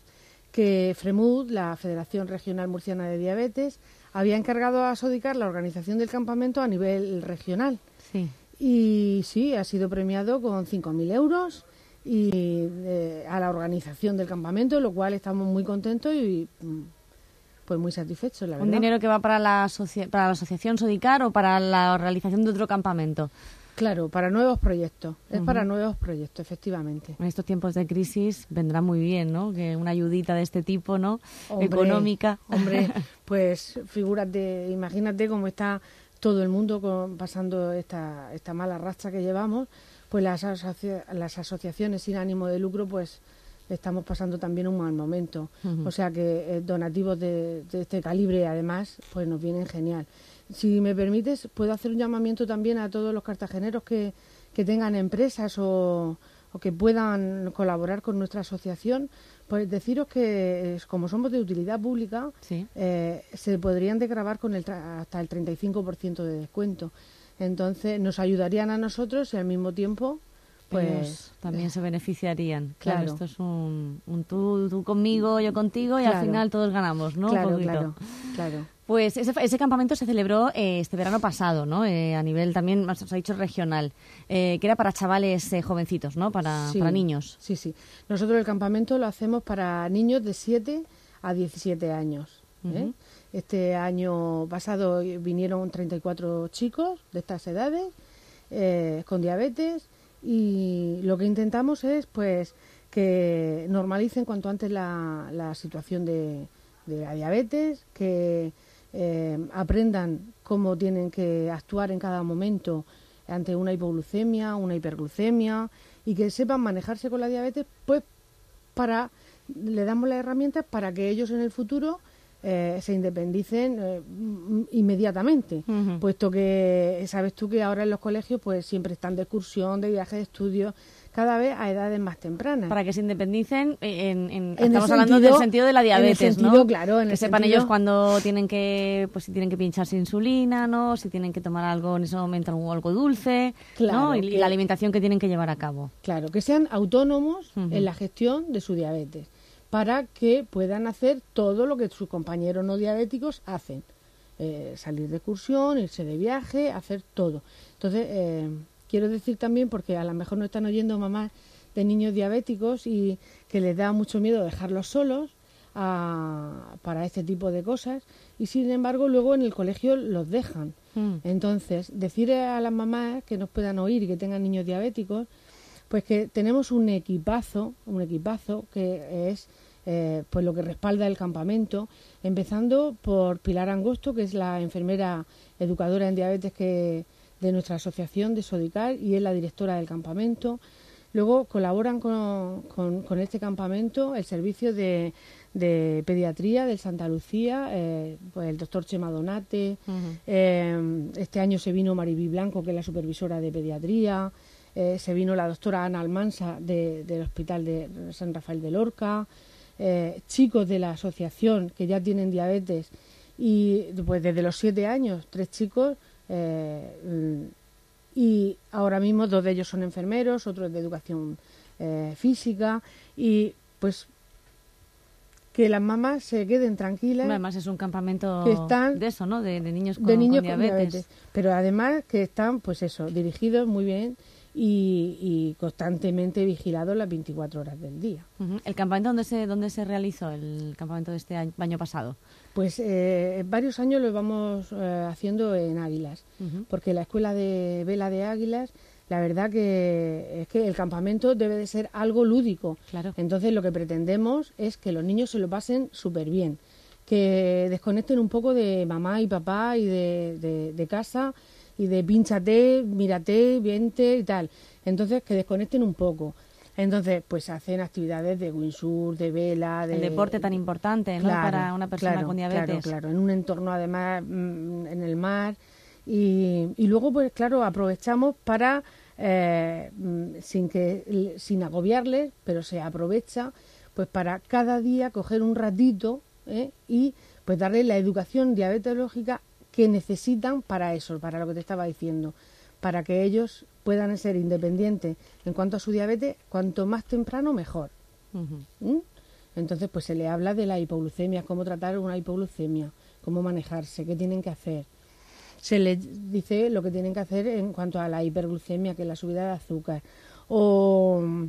S53: que FREMUD, la Federación Regional Murciana de Diabetes, había encargado a Sodicar la organización del campamento a nivel regional.
S5: Sí.
S53: Y sí, ha sido premiado con 5.000 euros y eh, a la organización del campamento, lo cual estamos muy contentos y mm, pues muy satisfechos, la
S5: ¿Un
S53: verdad.
S5: dinero que va para la, para la asociación Sodicar o para la realización de otro campamento?
S53: Claro, para nuevos proyectos. Es para nuevos proyectos, efectivamente.
S5: En estos tiempos de crisis vendrá muy bien, ¿no? Que una ayudita de este tipo, ¿no?
S53: Hombre,
S5: Económica.
S53: Hombre, pues figúrate, imagínate cómo está todo el mundo con- pasando esta, esta mala racha que llevamos, pues las, asocia- las asociaciones sin ánimo de lucro, pues estamos pasando también un mal momento. O sea que eh, donativos de, de este calibre, además, pues nos vienen genial. Si me permites, puedo hacer un llamamiento también a todos los cartageneros que, que tengan empresas o, o que puedan colaborar con nuestra asociación, pues deciros que eh, como somos de utilidad pública, eh, se podrían desgravar con el tra- hasta el 35% de descuento. Entonces nos ayudarían a nosotros y al mismo tiempo, pues
S5: Ellos también se beneficiarían. Claro,
S53: Claro.
S5: esto es un, un tú, tú conmigo, yo contigo y al final todos ganamos, ¿no?
S53: Claro, claro.
S5: Pues ese, ese campamento se celebró eh, este verano pasado, ¿no? Eh, a nivel también, más os ha dicho, regional, eh, que era para chavales jovencitos, ¿no? Para,
S53: Sí,
S5: para niños.
S53: Sí, sí. Nosotros el campamento lo hacemos para niños de 7 a 17 años. Este año pasado vinieron 34 chicos de estas edades eh, con diabetes y lo que intentamos es pues que normalicen cuanto antes la, la situación de, de la diabetes, que eh, aprendan cómo tienen que actuar en cada momento ante una hipoglucemia, una hiperglucemia y que sepan manejarse con la diabetes, pues para le damos las herramientas para que ellos en el futuro eh, se independicen eh, inmediatamente, puesto que sabes tú que ahora en los colegios pues siempre están de excursión, de viaje de estudio, cada vez a edades más tempranas.
S5: Para que se independicen, eh, en, en-
S53: En el
S5: estamos hablando
S53: sentido-
S5: del sentido de la
S53: en el
S5: diabetes,
S53: sentido,
S5: ¿no?
S53: claro, en
S5: que
S53: el
S5: sepan
S53: sentido-
S5: ellos cuando tienen que, pues si tienen que pincharse insulina, ¿no? Si tienen que tomar algo en ese momento, algo, algo dulce,
S53: Claro,
S5: ¿no? Y,
S53: que-
S5: la alimentación que tienen que llevar a cabo.
S53: Claro, que sean autónomos en la gestión de su diabetes, para que puedan hacer todo lo que sus compañeros no diabéticos hacen. Eh, salir de excursión, irse de viaje, hacer todo. Entonces, eh, quiero decir también, porque a lo mejor no están oyendo mamás de niños diabéticos y que les da mucho miedo dejarlos solos a- para este tipo de cosas, y sin embargo luego en el colegio los dejan. Entonces, decir a las mamás que nos puedan oír y que tengan niños diabéticos, pues que tenemos un equipazo, un equipazo que es eh, pues lo que respalda el campamento, empezando por Pilar Angosto, que es la enfermera educadora en diabetes que de nuestra asociación de Sodicar y es la directora del campamento. Luego colaboran con, con- con este campamento el servicio de, de pediatría del Santa Lucía, eh, pues el doctor Chema Donate, eh, este año se vino Mariví Blanco, que es la supervisora de pediatría, eh, se vino la doctora Ana Almansa de- del Hospital de San Rafael de Lorca, eh, chicos de la asociación que ya tienen diabetes y pues desde los siete años, tres chicos, eh, y ahora mismo dos de ellos son enfermeros, otro es de educación eh, física y pues que las mamás se queden tranquilas.
S5: Además es un campamento
S53: que están
S5: de eso, ¿no? De, de niños con,
S53: de niños
S5: con diabetes.
S53: Pero además que están, pues eso, dirigidos muy bien y, y constantemente vigilados las 24 horas del día.
S5: ¿El campamento dónde se, dónde se realizó, el campamento de este año, año pasado?
S53: Pues eh, varios años lo vamos eh, haciendo en Águilas, porque la escuela de vela de Águilas, la verdad que es que el campamento debe de ser algo lúdico.
S5: Claro.
S53: Entonces lo que pretendemos es que los niños se lo pasen súper bien, que desconecten un poco de mamá y papá y de, de- de casa y de pínchate, mírate, vente y tal. Entonces que desconecten un poco. Entonces, pues hacen actividades de windsurf, de vela, de...
S5: El deporte tan importante, ¿no?
S53: Claro,
S5: Para una persona
S53: claro,
S5: con diabetes.
S53: Claro, claro, en un entorno además mm, en el mar. Y, y luego, pues claro, aprovechamos para, eh, mm, sin, que, sin agobiarles, pero se aprovecha pues para cada día coger un ratito ¿eh? y pues darle la educación diabetológica que necesitan para eso, para lo que te estaba diciendo, para que ellos puedan ser independientes en cuanto a su diabetes, cuanto más temprano mejor. ¿Mm? Entonces, pues se le habla de la hipoglucemia, cómo tratar una hipoglucemia, cómo manejarse, qué tienen que hacer. Se les dice lo que tienen que hacer en cuanto a la hiperglucemia, que es la subida de azúcar. O mm,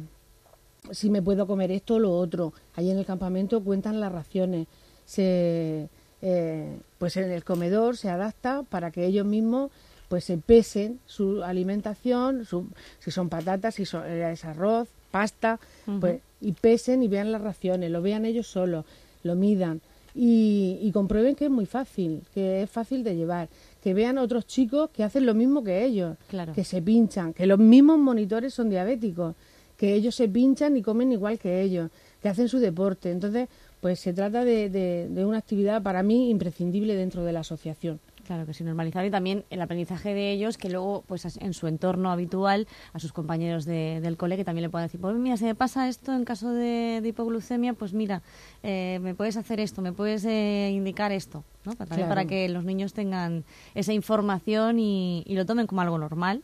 S53: si me puedo comer esto o lo otro. Allí en el campamento cuentan las raciones. Se, eh, pues en el comedor se adapta para que ellos mismos pues se pesen su alimentación, su- si son patatas, si son, eh, es arroz, pasta, pues y pesen y vean las raciones, lo vean ellos solos, lo midan y, y comprueben que es muy fácil, que es fácil de llevar, que vean otros chicos que hacen lo mismo que ellos,
S5: Claro.
S53: que se pinchan, que los mismos monitores son diabéticos, que ellos se pinchan y comen igual que ellos, que hacen su deporte. Entonces, pues se trata de, de- de una actividad para mí imprescindible dentro de la asociación.
S5: Claro que sí, normalizar y también el aprendizaje de ellos que luego, pues en su entorno habitual, a sus compañeros de- del cole que también le puedan decir, pues mira, si me pasa esto en caso de, de hipoglucemia, pues mira, eh, me puedes hacer esto, me puedes eh, indicar esto, ¿no?
S53: Claro.
S5: para que los niños tengan esa información y, y lo tomen como algo normal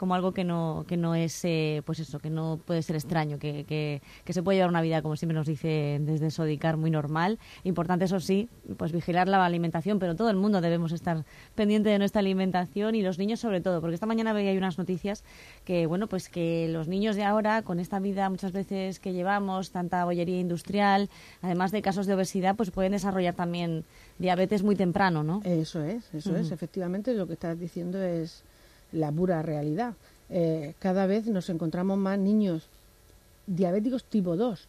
S5: como algo que no que no es eh, pues eso que no puede ser extraño que, que, que se puede llevar una vida como siempre nos dice desde Sodicar muy normal importante eso sí pues vigilar la alimentación pero todo el mundo debemos estar pendiente de nuestra alimentación y los niños sobre todo porque esta mañana veía unas noticias que bueno pues que los niños de ahora con esta vida muchas veces que llevamos tanta bollería industrial además de casos de obesidad pues pueden desarrollar también diabetes muy temprano no
S53: Eso es, eso es. Efectivamente, lo que estás diciendo es la pura realidad. Eh, cada vez nos encontramos más niños diabéticos tipo 2,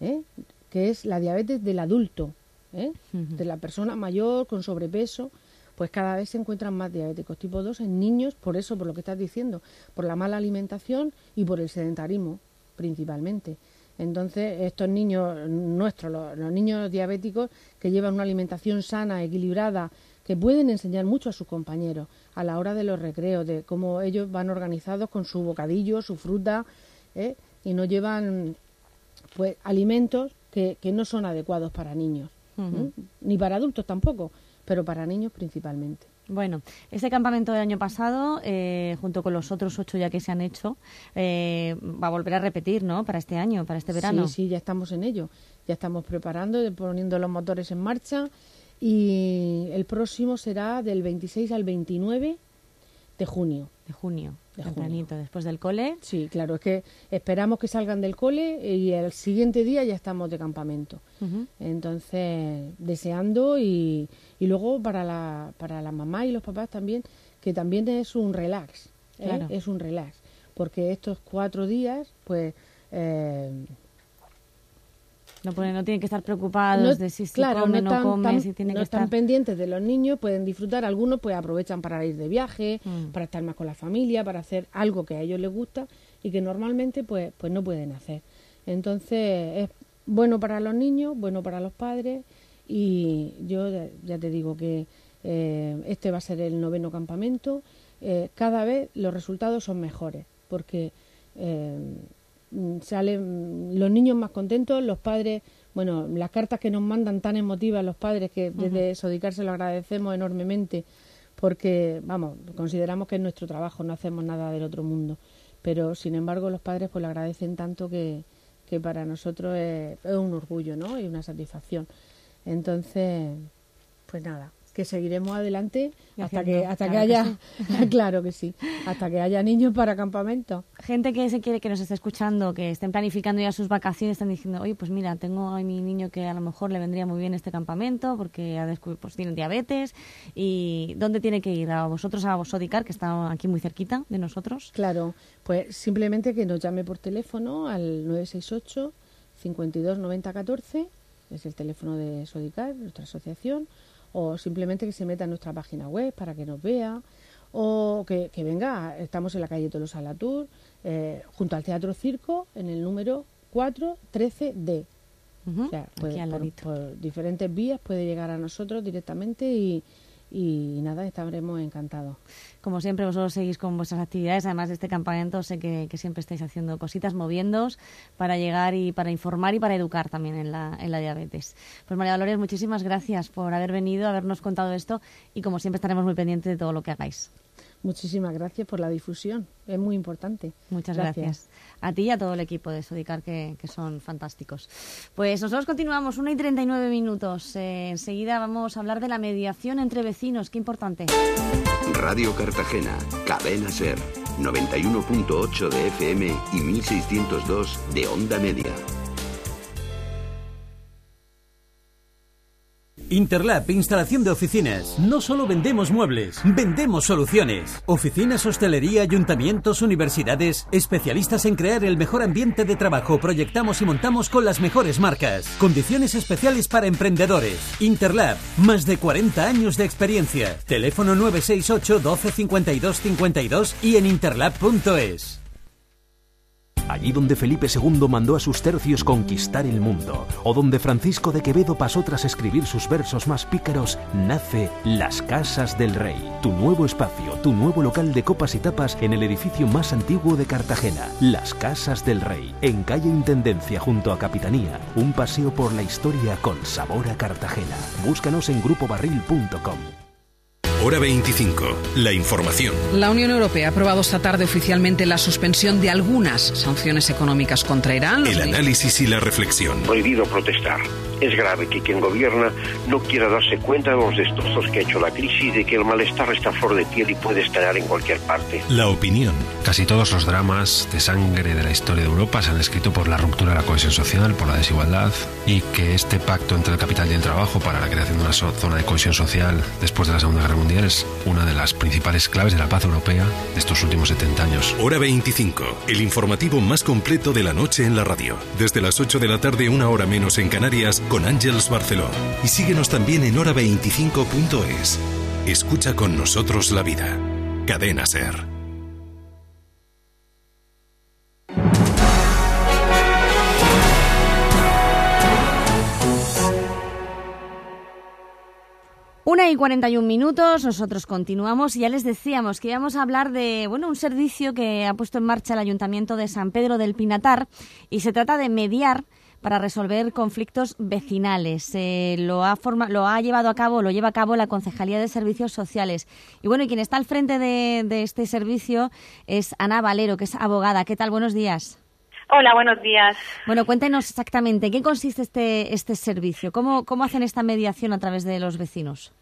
S53: ¿eh? que es la diabetes del adulto, ¿eh? de la persona mayor con sobrepeso. Pues cada vez se encuentran más diabéticos tipo 2 en niños, por eso, por lo que estás diciendo, por la mala alimentación y por el sedentarismo, principalmente. Entonces, estos niños nuestros, los, los niños diabéticos que llevan una alimentación sana, equilibrada, que pueden enseñar mucho a sus compañeros a la hora de los recreos, de cómo ellos van organizados con su bocadillo, su fruta, ¿eh? y no llevan pues alimentos que, que no son adecuados para niños. ¿eh? ni para adultos tampoco, pero para niños principalmente.
S5: Bueno, este campamento del año pasado, eh, junto con los otros ocho ya que se han hecho, eh, va a volver a repetir, ¿no? Para este año, para este verano.
S53: Sí, sí, ya estamos en ello. Ya estamos preparando, poniendo los motores en marcha y el próximo será del 26 al 29 de junio.
S5: De junio,
S53: De
S5: tempranito, después del cole.
S53: Sí, claro, es que esperamos que salgan del cole y el siguiente día ya estamos de campamento. Entonces, deseando y, y luego para la, para la mamá y los papás también, que también es un relax, ¿eh?
S5: Claro.
S53: es un relax, porque estos cuatro días, pues... eh,
S5: No, no tienen que estar preocupados de si, si come, no,
S53: están
S5: come,
S53: tan-
S5: si tiene
S53: no
S5: que
S53: están
S5: estar...
S53: pendientes de los niños, pueden disfrutar, algunos pues aprovechan para ir de viaje,
S5: Mm.
S53: para estar más con la familia, para hacer algo que a ellos les gusta y que normalmente pues, pues no pueden hacer. Entonces es bueno para los niños, bueno para los padres y yo ya- te digo que eh, este va a ser el noveno campamento. Eh, cada vez los resultados son mejores porque eh, salen los niños más contentos, los padres, bueno, las cartas que nos mandan tan emotivas los padres que desde Sodicar se lo agradecemos enormemente porque, vamos, consideramos que es nuestro trabajo, no hacemos nada del otro mundo, pero sin embargo los padres pues lo agradecen tanto que, que para nosotros es, es un orgullo, ¿no? Y una satisfacción. Entonces, pues nada, que seguiremos adelante
S5: Y
S53: hasta
S5: haciendo,
S53: que hasta
S5: claro
S53: que
S5: que
S53: haya claro que sí hasta que haya niños para campamento
S5: Gente que se quiere que nos esté escuchando, que estén planificando ya sus vacaciones, están diciendo, oye, pues mira, tengo a mi niño que a lo mejor le vendría muy bien este campamento porque ha pues tiene diabetes y ¿dónde tiene que ir? ¿A vosotros, a Sodicar, que está aquí muy cerquita de nosotros?
S53: Claro, pues simplemente que nos llame por teléfono al 968 52 90 14, es el teléfono de Sodicar, nuestra asociación, o simplemente que se meta en nuestra página web para que nos vea, o que, que venga, estamos en la calle Tolosa Latour, eh, junto al Teatro Circo, en el número 413D. O sea, puede- por, por diferentes vías puede llegar a nosotros directamente y, y nada, estaremos encantados.
S5: Como siempre, vosotros seguís con vuestras actividades. Además de este campamento, sé que, siempre estáis haciendo cositas, moviéndoos para llegar y para informar y para educar también en la, en la diabetes. Pues María Dolores, muchísimas gracias por haber venido, habernos contado esto y como siempre estaremos muy pendientes de todo lo que hagáis.
S53: Muchísimas gracias por la difusión, es muy importante.
S5: Muchas gracias. A ti y a todo el equipo de Sodicar, que, que son fantásticos. Pues nosotros continuamos, 1 y 39 minutos. Eh, enseguida vamos a hablar de la mediación entre vecinos, qué importante.
S4: Radio Cartagena, Cadena Ser, 91.8 de FM y 1602 de onda media.
S48: Interlab, instalación de oficinas. No solo vendemos muebles, vendemos soluciones. Oficinas, hostelería, ayuntamientos, universidades, especialistas en crear el mejor ambiente de trabajo. Proyectamos y montamos con las mejores marcas. Condiciones especiales para emprendedores. Interlab, más de 40 años de experiencia. Teléfono 968 12 52 52 y en interlab.es.
S39: Allí donde Felipe II mandó a sus tercios conquistar el mundo, o donde Francisco de Quevedo pasó tras escribir sus versos más pícaros, nace Las Casas del Rey, tu nuevo espacio, tu nuevo local de copas y tapas en el edificio más antiguo de Cartagena, Las Casas del Rey, en calle Intendencia junto a Capitanía, un paseo por la historia con sabor a Cartagena. Búscanos en grupobarril.com.
S54: Hora 25. La información.
S55: La Unión Europea ha aprobado esta tarde oficialmente la suspensión de algunas sanciones económicas contra Irán.
S54: El análisis y la reflexión.
S56: Prohibido protestar. Es grave que quien gobierna no quiera darse cuenta de los destrozos que ha hecho la crisis, de que el malestar está a flor de piel y puede estallar en cualquier parte.
S54: La opinión.
S57: Casi todos los dramas de sangre de la historia de Europa se han escrito por la ruptura de la cohesión social, por la desigualdad, y que este pacto entre el capital y el trabajo para la creación de una so- zona de cohesión social después de la Segunda Guerra Mundial es una de las principales claves de la paz europea de estos últimos 70 años.
S54: Hora 25. El informativo más completo de la noche en la radio. Desde las 8 de la tarde, una hora menos en Canarias, con Ángeles Barceló. Y síguenos también en hora25.es. Escucha con nosotros la vida. Cadena Ser.
S5: Una y 41 minutos, nosotros continuamos y ya les decíamos que íbamos a hablar de bueno un servicio que ha puesto en marcha el Ayuntamiento de San Pedro del Pinatar y se trata de mediar para resolver conflictos vecinales. Eh, lo, ha forma- lo ha llevado a cabo, lo lleva a cabo la Concejalía de Servicios Sociales. Y bueno, y quien está al frente de, de este servicio es Ana Valero, que es abogada. ¿Qué tal? Buenos días.
S58: Hola, buenos días.
S5: Bueno, cuéntenos exactamente, ¿en qué consiste este, este servicio? ¿Cómo, ¿Cómo hacen esta mediación a través de los vecinos?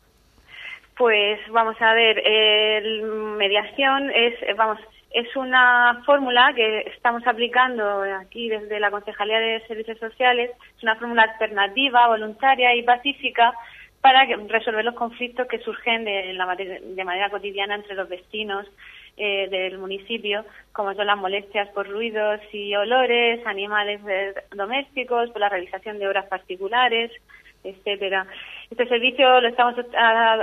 S58: Pues vamos a ver, el mediación es, eh, vamos, es una fórmula que estamos aplicando aquí desde la Concejalía de Servicios Sociales. Es una fórmula alternativa, voluntaria y pacífica para resolver los conflictos que surgen de, de manera cotidiana entre los vecinos eh, del municipio, como son las molestias por ruidos y olores, animales eh, domésticos, por la realización de obras particulares, etcétera. Este servicio lo estamos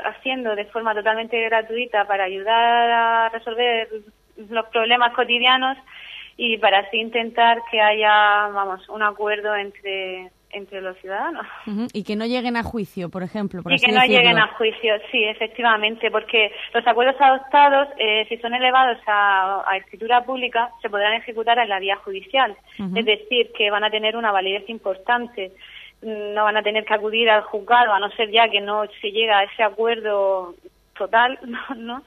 S58: haciendo de forma totalmente gratuita para ayudar a resolver los problemas cotidianos y para así intentar que haya, vamos, un acuerdo entre entre los ciudadanos.
S5: Y que no lleguen a juicio, por ejemplo. Por
S58: y
S5: así
S58: que no
S5: decirlo.
S58: lleguen a juicio, sí, efectivamente, porque los acuerdos adoptados, eh, si son elevados a, a escritura pública, se podrán ejecutar en la vía judicial. Es decir, que van a tener una validez importante. No van a tener que acudir al juzgado, a no ser ya que no se llega a ese acuerdo total, ¿no?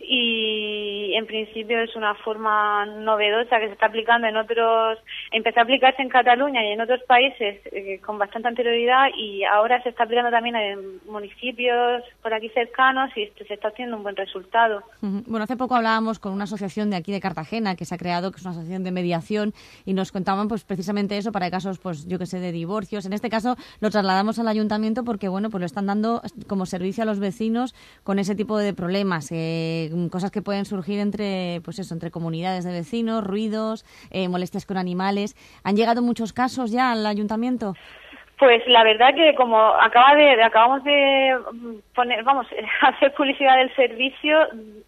S58: Y en principio es una forma novedosa que se está aplicando en otros, empezó a aplicarse en Cataluña y en otros países eh, con bastante anterioridad y ahora se está aplicando también en municipios por aquí cercanos y se está haciendo un buen resultado.
S5: Bueno, hace poco hablábamos con una asociación de aquí de Cartagena que se ha creado, que es una asociación de mediación, y nos contaban pues precisamente eso para casos, pues yo que sé, de divorcios. En este caso lo trasladamos al ayuntamiento porque, bueno, pues lo están dando como servicio a los vecinos con ese tipo de problemas, eh, cosas que pueden surgir entre, pues eso, entre comunidades de vecinos, ruidos, eh, molestias con animales. ¿Han llegado muchos casos ya al ayuntamiento?
S58: Pues la verdad que como acaba de acabamos de mm, poner, vamos, hacer publicidad del servicio,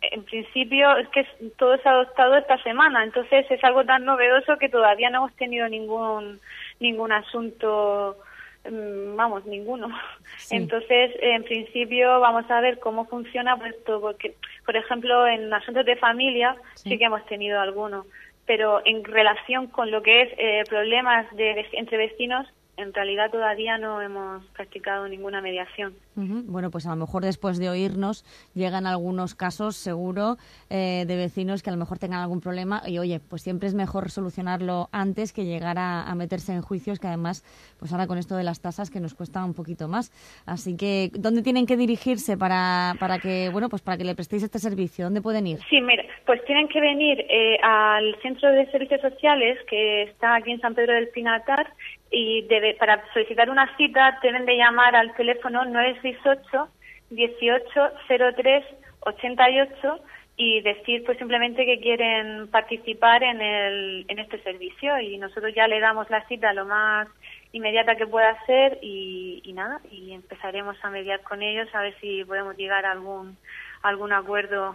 S58: en principio es que todo se ha adoptado esta semana, entonces es algo tan novedoso que todavía no hemos tenido ningún ningún asunto, mm, vamos, ninguno. Entonces, en principio vamos a ver cómo funciona pues esto, porque por ejemplo en asuntos de familia sí, que hemos tenido algunos, pero en relación con lo que es eh, problemas de entre vecinos en realidad todavía no hemos practicado ninguna mediación.
S5: Bueno, pues a lo mejor después de oírnos llegan algunos casos, seguro, eh, de vecinos que a lo mejor tengan algún problema y oye, pues siempre es mejor solucionarlo antes que llegar a, a meterse en juicios que además, pues ahora con esto de las tasas que nos cuesta un poquito más. Así que, ¿dónde tienen que dirigirse para, para que, bueno, pues para que le prestéis este servicio? ¿Dónde pueden ir?
S58: Sí, mira, pues tienen que venir eh, al Centro de Servicios Sociales que está aquí en San Pedro del Pinatar y debe, para solicitar una cita deben de llamar al teléfono 968 1803 88 y decir pues simplemente que quieren participar en el en este servicio y nosotros ya le damos la cita lo más inmediata que pueda ser y, nada y empezaremos a mediar con ellos a ver si podemos llegar a algún algún acuerdo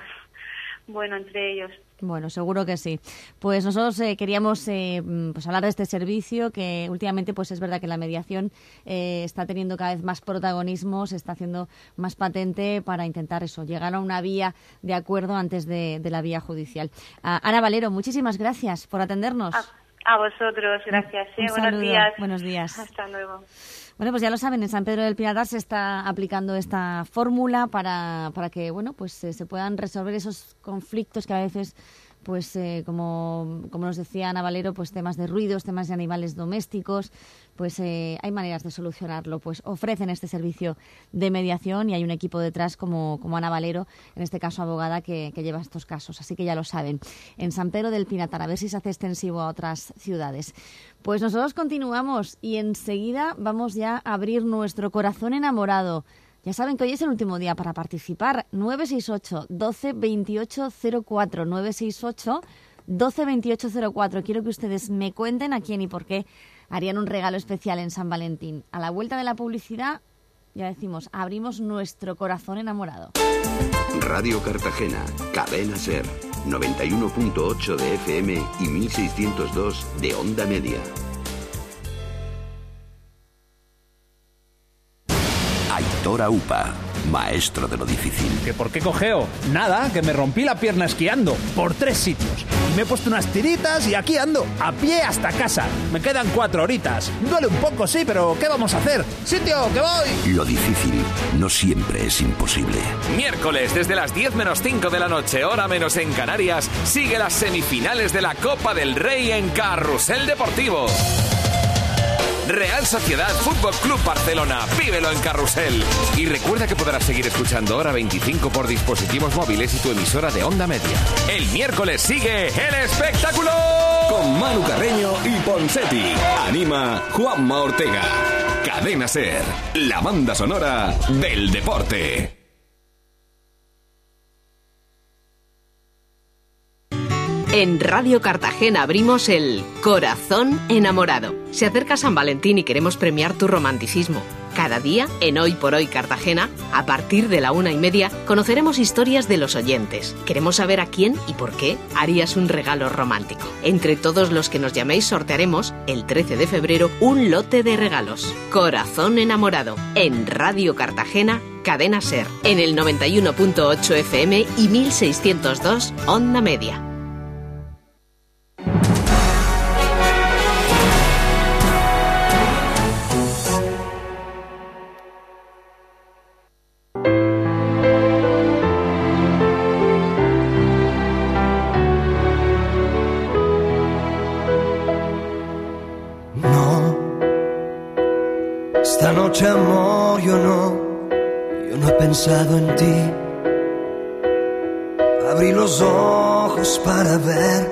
S58: bueno entre ellos
S5: Bueno, seguro que sí. Pues nosotros eh, queríamos eh, mm, pues hablar de este servicio que últimamente pues es verdad que la mediación eh, está teniendo cada vez más protagonismo, se está haciendo más patente para intentar eso, llegar a una vía de acuerdo antes de, de la vía judicial. Ah, Ana Valero, muchísimas gracias por atendernos.
S58: a vosotros gracias ¿eh? buenos días
S5: buenos días.
S58: hasta luego
S5: Bueno, pues ya lo saben, en San Pedro del Pinatar se está aplicando esta fórmula para, para que, bueno, pues eh, se puedan resolver esos conflictos que a veces, pues eh, como, como nos decía Ana Valero, pues temas de ruidos, temas de animales domésticos, pues eh, hay maneras de solucionarlo. Pues ofrecen este servicio de mediación y hay un equipo detrás como, como Ana Valero, en este caso abogada, que, que lleva estos casos. Así que ya lo saben. En San Pedro del Pinatar, a ver si se hace extensivo a otras ciudades. Pues nosotros continuamos y enseguida vamos ya a abrir nuestro corazón enamorado. Ya saben que hoy es el último día para participar. 968 12 28 04 968 12 28 04. Quiero que ustedes me cuenten a quién y por qué harían un regalo especial en San Valentín. A la vuelta de la publicidad, ya decimos, abrimos nuestro corazón enamorado.
S4: Radio Cartagena, Cadena Ser, 91.8 de FM y 1602 de onda media. Aitor Upa, maestro de lo difícil.
S59: ¿Que por qué cojeo? Nada, que me rompí la pierna esquiando por tres sitios. Y me he puesto unas tiritas y aquí ando, a pie hasta casa. Me quedan cuatro horitas. Duele un poco, sí, pero ¿qué vamos a hacer? ¡Sitio, que voy!
S4: Lo difícil no siempre es imposible.
S60: Miércoles desde las 10 menos 5 de la noche, hora menos en Canarias, sigue las semifinales de la Copa del Rey en Carrusel Deportivo. Real Sociedad Fútbol Club Barcelona, vívelo en Carrusel. Y recuerda que podrás seguir escuchando Hora 25 por dispositivos móviles y tu emisora de onda media. El miércoles sigue el espectáculo.
S25: Con Manu Carreño y Ponsetti. Anima Juanma Ortega. Cadena Ser, la banda sonora del deporte.
S45: En Radio Cartagena abrimos el Corazón Enamorado. Se acerca San Valentín y queremos premiar tu romanticismo. Cada día, en Hoy por Hoy Cartagena, a partir de la una y media, conoceremos historias de los oyentes. Queremos saber a quién y por qué harías un regalo romántico. Entre todos los que nos llaméis sortearemos, el 13 de febrero, un lote de regalos. Corazón Enamorado, en Radio Cartagena, Cadena Ser, en el 91.8 FM y 1602 Onda Media.
S61: Noche, amor, yo no, yo no he pensado en ti. Abrí los ojos para ver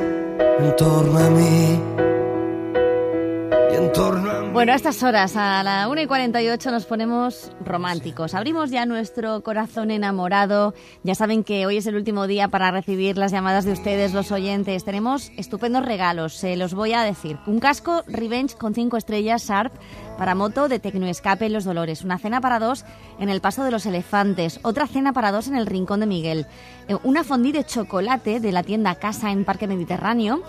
S61: en torno a mí.
S5: Bueno, a estas horas, a la 1 y 48, nos ponemos románticos. Abrimos ya nuestro corazón enamorado. Ya saben que hoy es el último día para recibir las llamadas de ustedes, los oyentes. Tenemos estupendos regalos, se los voy a decir. Un casco Revenge con 5 estrellas Sharp para moto de Tecnoescape en Los Dolores. Una cena para dos en el Paso de los Elefantes. Otra cena para dos en el Rincón de Miguel. Eh, Una fondí de chocolate de la tienda Casa en Parque Mediterráneo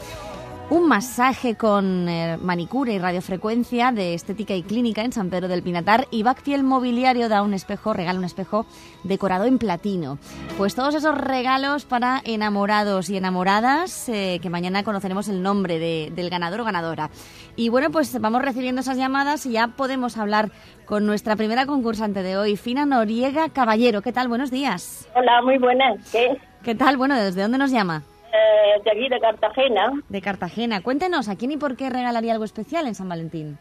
S5: un masaje con eh, manicura y radiofrecuencia de estética y clínica en San Pedro del Pinatar y Bactiel Mobiliario da un espejo, regala un espejo decorado en platino. Pues todos esos regalos para enamorados y enamoradas eh, que mañana conoceremos el nombre de- del ganador o ganadora. Y bueno, pues vamos recibiendo esas llamadas y ya podemos hablar con nuestra primera concursante de hoy, Fina Noriega Caballero. ¿Qué tal? Buenos días.
S62: Hola, muy buenas. ¿Qué?
S5: ¿Qué tal? Bueno, ¿desde dónde nos llama?
S62: Eh, de aquí, de Cartagena.
S5: De Cartagena. Cuéntenos, ¿a quién y por qué regalaría algo especial en San Valentín?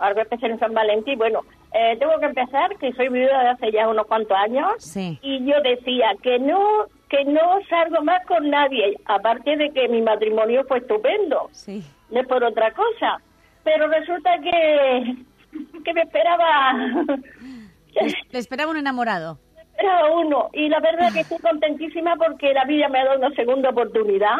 S62: Algo especial en San Valentín. Bueno, eh, tengo que empezar que soy viuda de hace ya unos cuantos años.
S5: Sí.
S62: Y yo decía que no que no salgo más con nadie. Aparte de que mi matrimonio fue estupendo.
S5: Sí.
S62: No es por otra cosa. Pero resulta que, que me esperaba...
S5: Le esperaba un enamorado.
S62: Era uno. Y la verdad que estoy contentísima porque la vida me ha dado una segunda oportunidad.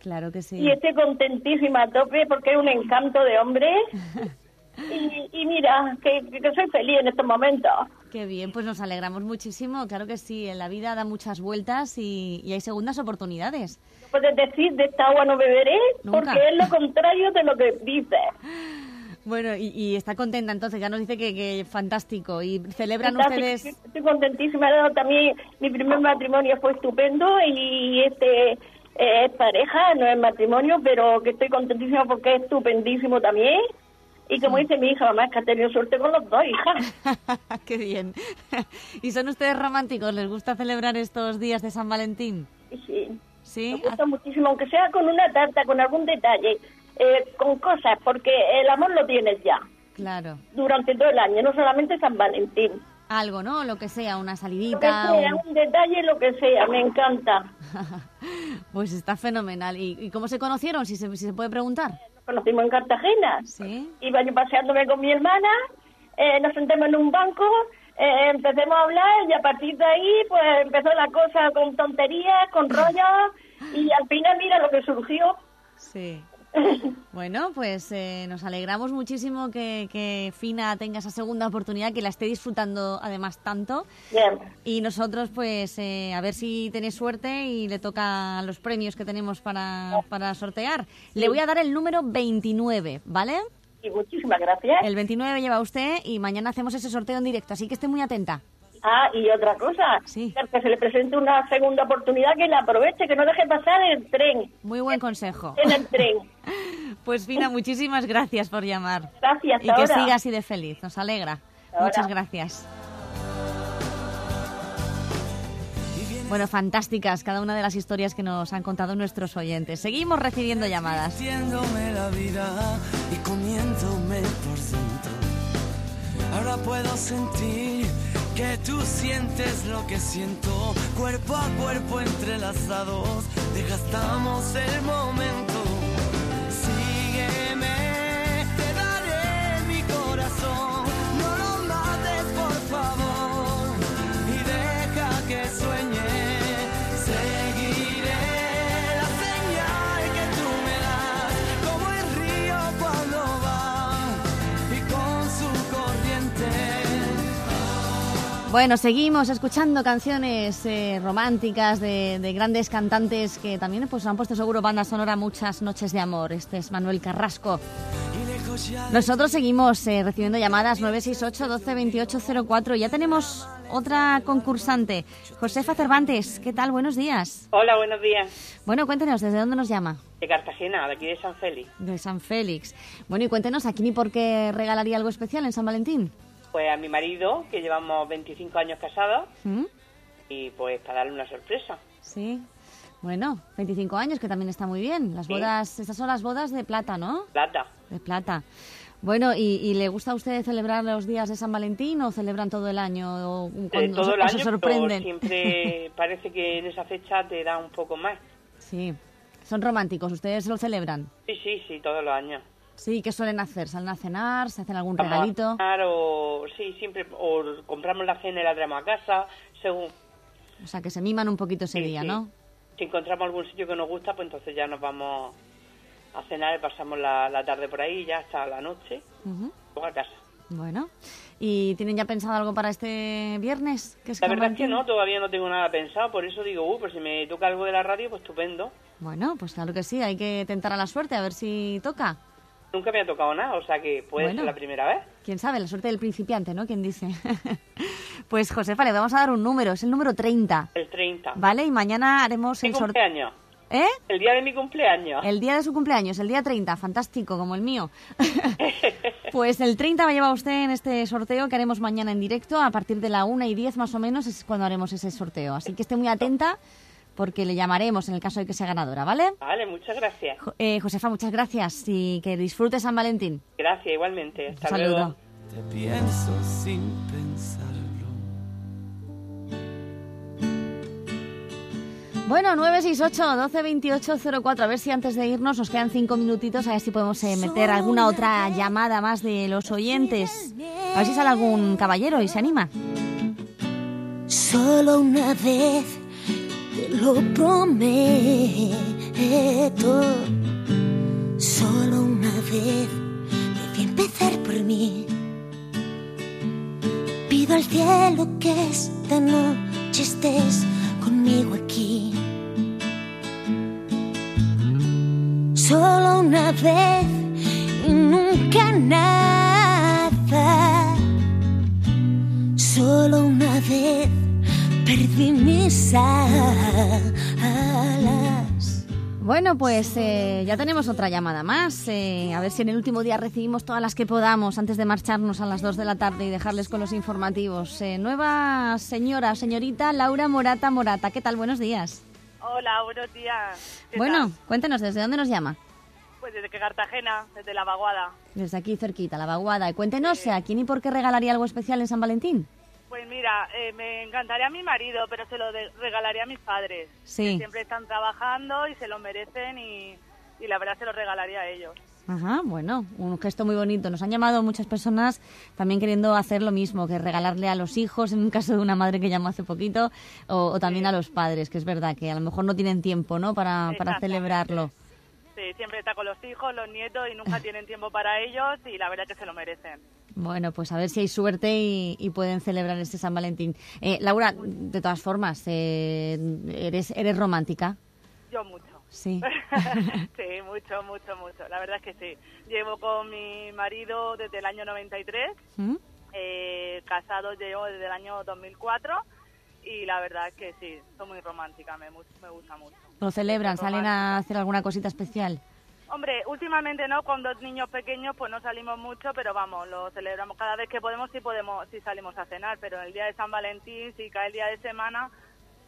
S5: Claro que sí.
S62: Y estoy contentísima a tope porque es un encanto de hombre. Y, y mira, que, que soy feliz en estos momentos.
S5: Qué bien, pues nos alegramos muchísimo. Claro que sí, en la vida da muchas vueltas y, y hay segundas oportunidades.
S62: No puedes decir de esta agua no beberé
S5: Nunca.
S62: porque es lo contrario de lo que dices.
S5: Bueno, y, y está contenta entonces, ya nos dice que, que fantástico. ¿Y celebran
S62: Fantástico,
S5: ustedes?
S62: Estoy, contentísima. También mi primer matrimonio fue estupendo y este eh, es pareja, no es matrimonio, pero que estoy contentísima porque es estupendísimo también. Y como dice mi hija, mamá, es que ha tenido suerte con los dos, hija.
S5: Qué bien. ¿Y son ustedes románticos? ¿Les gusta celebrar estos días de San Valentín?
S62: Sí.
S5: Sí.
S62: Me gusta muchísimo, aunque sea con una tarta, con algún detalle, eh, con cosas, porque el amor lo tienes ya
S5: Claro.
S62: durante todo el año, no solamente San Valentín.
S5: Algo, ¿no? Lo que sea, una
S62: Lo que
S5: salidita.
S62: sea,
S5: un-
S62: un detalle, lo que sea, me encanta.
S5: Pues está fenomenal. ¿Y, y cómo se conocieron? Si se, si se puede preguntar.
S62: Nos conocimos en Cartagena.
S5: Sí.
S62: Iba yo paseándome con mi hermana, eh, nos sentamos en un banco, eh, empecemos a hablar y a partir de ahí pues empezó la cosa con tonterías, con rollos y al final mira lo que surgió.
S5: Sí. Bueno, pues eh, nos alegramos muchísimo que, que Fina tenga esa segunda oportunidad, que la esté disfrutando además tanto.
S62: Bien.
S5: Y nosotros, pues, eh, a ver si tenéis suerte y le toca los premios que tenemos para, para sortear. Le voy a dar el número 29, ¿vale?
S62: Y muchísimas gracias.
S5: El 29 lleva usted y mañana hacemos ese sorteo en directo, así que esté muy atenta.
S62: Ah, y otra cosa, que se le presente una segunda oportunidad, que la aproveche, que no deje pasar el tren,
S5: Muy buen consejo.
S62: en el tren.
S5: Pues Fina, muchísimas gracias por llamar.
S62: Gracias,
S5: Y que
S62: ahora.
S5: siga así de feliz, nos alegra. Muchas gracias. Bueno, fantásticas cada una de las historias que nos han contado nuestros oyentes. Seguimos recibiendo llamadas.
S51: La vida y comiéndome por dentro. Ahora puedo sentir que tú sientes lo que siento, cuerpo a cuerpo entrelazados, desgastamos el momento. Sígueme, te daré mi corazón, no lo mates por favor y deja que
S5: Bueno, seguimos escuchando canciones eh, románticas de, de grandes cantantes que también pues, han puesto seguro banda sonora muchas noches de amor. Este es Manuel Carrasco. Nosotros seguimos eh, recibiendo llamadas 968 12 28 04. Ya tenemos otra concursante, Josefa Cervantes. ¿Qué tal? Buenos días.
S63: Hola, buenos días.
S5: Bueno, cuéntenos, ¿desde dónde nos llama?
S63: De Cartagena, de aquí de San Félix.
S5: De San Félix. Bueno, y cuéntenos, ¿a quién y por qué regalaría algo especial en San Valentín?
S63: Pues a mi marido, que llevamos 25 años casados,
S5: ¿Mm?
S63: y pues para darle una sorpresa.
S5: Sí. Bueno, 25 años, que también está muy bien. Las
S63: Sí.
S5: bodas, estas son las bodas de plata, ¿no?
S63: Plata.
S5: De plata. Bueno, ¿y, y le gusta a usted celebrar los días de San Valentín o celebran todo el año? O cuando
S63: todo el año, pero siempre parece que en esa fecha te da un poco más.
S5: Sí, son románticos, ¿ustedes lo celebran?
S63: Sí, sí, sí, todos los años.
S5: Sí, ¿qué suelen hacer? ¿Salen a cenar? ¿Se hacen algún regalito?
S63: cenar o, sí, siempre, o compramos la cena y la traemos a casa, según.
S5: O sea, que se miman un poquito ese
S63: Sí,
S5: día,
S63: sí.
S5: ¿no?
S63: Si encontramos algún sitio que nos gusta, pues entonces ya nos vamos a cenar y pasamos la, la tarde por ahí ya hasta la noche,
S5: Ujú.
S63: luego a casa.
S5: Bueno, ¿y tienen ya pensado algo para este viernes? Que es
S63: La verdad es que no, todavía no tengo nada pensado, por eso digo, uh, pues si me toca algo de la radio, pues estupendo.
S5: Bueno, pues claro que sí, hay que tentar a la suerte, a ver si toca.
S63: Nunca me ha tocado nada, o sea que puede
S5: Bueno.
S63: ser la primera vez.
S5: Quién sabe, la suerte del principiante, ¿no? ¿Quién dice? pues Josefa, le vamos a dar un número, es el número 30,
S63: El 30.
S5: ¿vale? Y mañana haremos el sorteo. ¿Eh?
S63: El día de mi cumpleaños.
S5: El día de su cumpleaños, el día 30, fantástico, como el mío. pues el 30 va a llevar usted en este sorteo que haremos mañana en directo, a partir de la 1 y 10 más o menos es cuando haremos ese sorteo. Así que esté muy atenta porque le llamaremos en el caso de que sea ganadora, ¿vale?
S63: Vale, muchas gracias.
S5: Jo- eh, Josefa, muchas gracias y que disfrute San Valentín.
S63: Gracias, igualmente. Hasta
S5: Un saludo.
S63: luego.
S51: Te pienso sin pensarlo.
S5: Bueno, 968 12 28 04. A ver si antes de irnos nos quedan cinco minutitos, a ver si podemos eh, meter alguna otra llamada más de los oyentes. A ver si sale algún caballero y se anima.
S64: Solo una vez lo prometo. Solo una vez debí empezar por mí. Pido al cielo que esta noche estés conmigo aquí. Solo una vez y nunca nada. Solo una vez perdí mis alas.
S5: Bueno, pues eh, ya tenemos otra llamada más. Eh, a ver si en el último día recibimos todas las que podamos antes de marcharnos a las 2 de la tarde y dejarles con los informativos. Eh, nueva señora, señorita Laura Morata Morata. ¿Qué tal? Buenos días.
S65: Hola, buenos días. ¿Qué
S5: Bueno,
S65: tal?
S5: cuéntenos, ¿desde dónde nos llama?
S65: Pues desde que Cartagena, desde la vaguada.
S5: Desde aquí cerquita, la vaguada. Y cuéntenos, ¿a quién y por qué regalaría algo especial en San Valentín?
S65: Pues mira, eh, me encantaría a mi marido, pero se lo regalaría a mis padres.
S5: Sí.
S65: Que siempre están trabajando y se lo merecen y, y la verdad se lo regalaría a ellos.
S5: Ajá, bueno, un gesto muy bonito. Nos han llamado muchas personas también queriendo hacer lo mismo, que regalarle a los hijos, en un caso de una madre que llamó hace poquito, o, o también a los padres, que es verdad que a lo mejor no tienen tiempo, ¿no?, para, para celebrarlo.
S65: Sí, siempre está con los hijos, los nietos y nunca tienen tiempo para ellos y la verdad que se lo merecen.
S5: Bueno, pues a ver si hay suerte y, y pueden celebrar este San Valentín. Eh, Laura, de todas formas, eh, eres, eres romántica.
S65: Yo mucho.
S5: Sí.
S65: sí, mucho, mucho, mucho. La verdad es que sí. Llevo con mi marido desde el año 93,
S5: ¿Mm?
S65: eh, casado llevo desde el año 2004 y la verdad es que sí, soy muy romántica, me, me gusta mucho.
S5: ¿Lo celebran? ¿Salen a hacer alguna cosita especial?
S65: Hombre, últimamente no, con dos niños pequeños pues no salimos mucho, pero vamos, lo celebramos cada vez que podemos, sí podemos, sí salimos a cenar, pero el día de San Valentín, si cae el día de semana,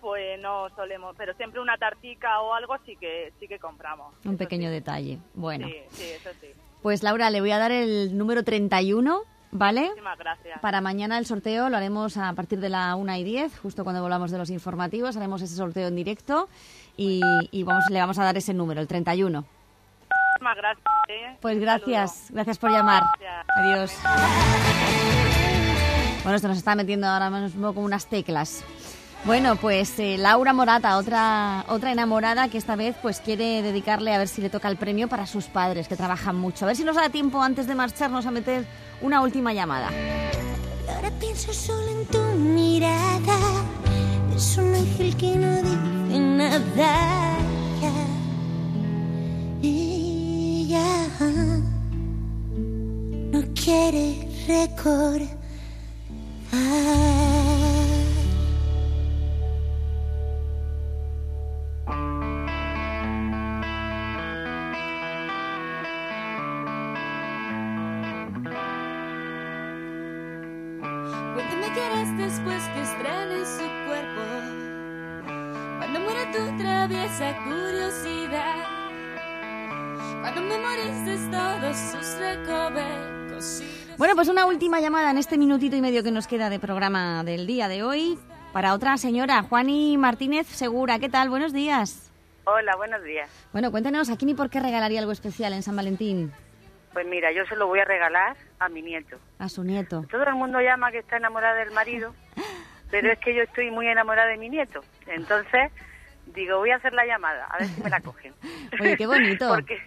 S65: pues no solemos, pero siempre una tartica o algo sí que sí que compramos.
S5: Un pequeño detalle. Bueno,
S65: Sí, sí, eso sí.
S5: pues Laura, le voy a dar el número 31, ¿vale?
S65: Muchísimas gracias.
S5: Para mañana el sorteo lo haremos a partir de la 1 y 10, justo cuando volvamos de los informativos, haremos ese sorteo en directo y, y vamos, le vamos a dar ese número, el 31.
S65: Muchísimas gracias. ¿eh?
S5: Pues gracias, gracias por llamar.
S65: Gracias.
S5: Adiós. Bueno, esto nos está metiendo ahora mismo como unas teclas. Bueno, pues eh, Laura Morata, otra, otra enamorada que esta vez pues quiere dedicarle a ver si le toca el premio para sus padres, que trabajan mucho. A ver si nos da tiempo antes de marcharnos a meter una última llamada.
S64: Y ahora pienso solo en tu mirada. Es un ángel que no dice nada. Y ya no quiere recordar.
S66: Después que estrenes su cuerpo. Cuando muera tu traviesa curiosidad.
S5: Bueno, pues una última llamada en este minutito y medio que nos queda de programa del día de hoy para otra señora, Juani Martínez Segura. ¿Qué tal? Buenos días.
S67: Hola, buenos días.
S5: Bueno, cuéntanos, ¿a quién y por qué regalaría algo especial en San Valentín?
S67: Pues mira, yo se lo voy a regalar a mi nieto.
S5: A su nieto.
S67: Todo el mundo llama que está enamorada del marido, pero es que yo estoy muy enamorada de mi nieto. Entonces, digo, voy a hacer la llamada, a ver si me la cogen.
S5: Oye, qué bonito.
S67: Porque,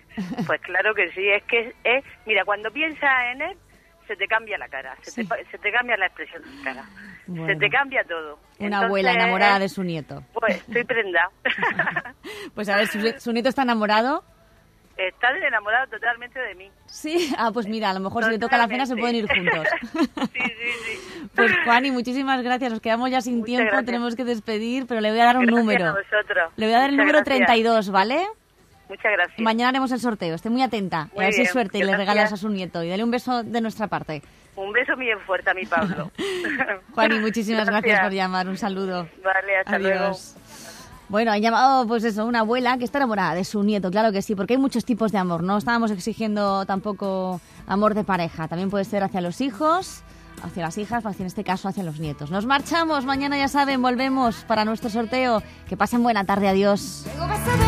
S67: pues claro que sí, es que es, mira, cuando piensas en él, se te cambia la cara, se, te, se te cambia la expresión de cara, se te cambia todo.
S5: Una
S67: Entonces,
S5: abuela enamorada de su nieto.
S67: Pues estoy prenda.
S5: Pues a ver, ¿su, su nieto está enamorado?
S67: Está enamorado totalmente de mí.
S5: Sí. Ah, pues mira, a lo mejor si le toca la cena se pueden ir juntos. Pues Juani, muchísimas gracias. Nos quedamos ya sin tiempo,
S67: gracias.
S5: tenemos que despedir, pero le voy a dar un
S67: Gracias
S5: número.
S67: a vosotros.
S5: Le voy a dar el
S67: Muchas
S5: número
S67: gracias.
S5: 32, ¿vale?
S67: Muchas gracias.
S5: Mañana haremos el sorteo. Esté muy atenta.
S67: Muy
S5: a ver si
S67: bien,
S5: suerte y le regalas a su nieto. Y dale un beso de nuestra parte.
S67: Un beso bien fuerte a mi Pablo.
S5: Juani, muchísimas gracias. por llamar. Un saludo.
S67: Vale, hasta luego.
S5: Bueno, han llamado, pues eso, una abuela que está enamorada de su nieto, claro que sí, porque hay muchos tipos de amor. No estábamos exigiendo tampoco amor de pareja. También puede ser hacia los hijos, hacia las hijas, hacia, en este caso hacia los nietos. Nos marchamos, mañana ya saben, volvemos para nuestro sorteo. Que pasen buena tarde, adiós.
S66: Tengo besado